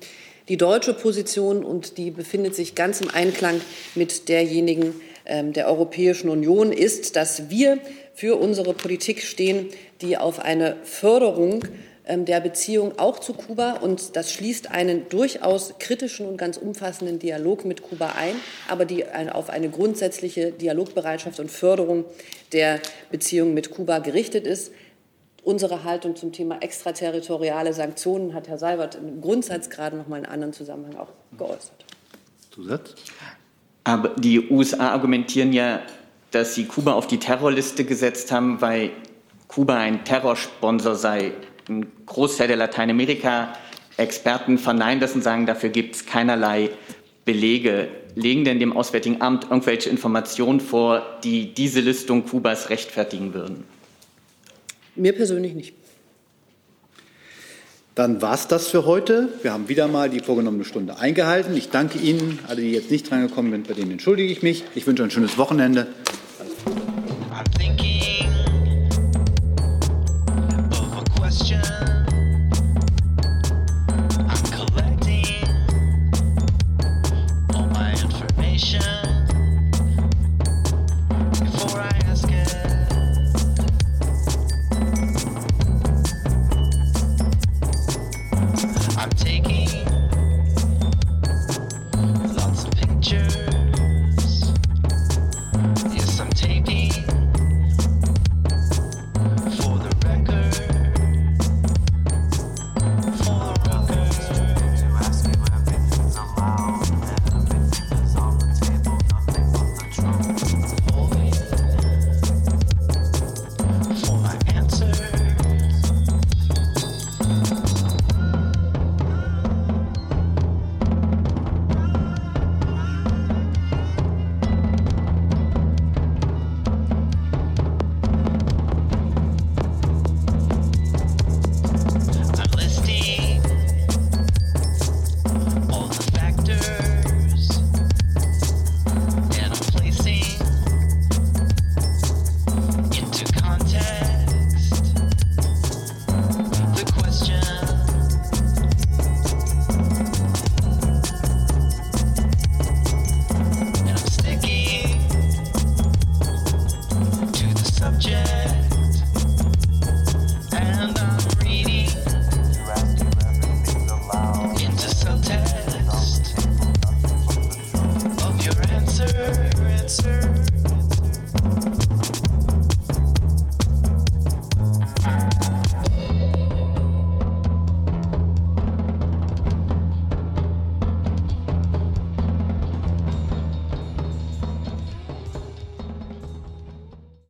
die deutsche Position und die befindet sich ganz im Einklang mit derjenigen ähm, der Europäischen Union ist, dass wir für unsere Politik stehen, die auf eine Förderung ähm, der Beziehung auch zu Kuba und das schließt einen durchaus kritischen und ganz umfassenden Dialog mit Kuba ein, aber die auf eine grundsätzliche Dialogbereitschaft und Förderung der Beziehung mit Kuba gerichtet ist. Unsere Haltung zum Thema extraterritoriale Sanktionen hat Herr Seibert im Grundsatz gerade noch mal in einem anderen Zusammenhang auch geäußert. Zusatz? Aber die USA argumentieren ja, dass sie Kuba auf die Terrorliste gesetzt haben, weil Kuba ein Terrorsponsor sei. Ein Großteil der Lateinamerika-Experten verneinen das und sagen, dafür gibt es keinerlei Belege. Legen denn dem Auswärtigen Amt irgendwelche Informationen vor, die diese Listung Kubas rechtfertigen würden? Mir persönlich nicht. Dann war es das für heute. Wir haben wieder mal die vorgenommene Stunde eingehalten. Ich danke Ihnen, alle, die jetzt nicht drangekommen sind, bei denen entschuldige ich mich. Ich wünsche ein schönes Wochenende.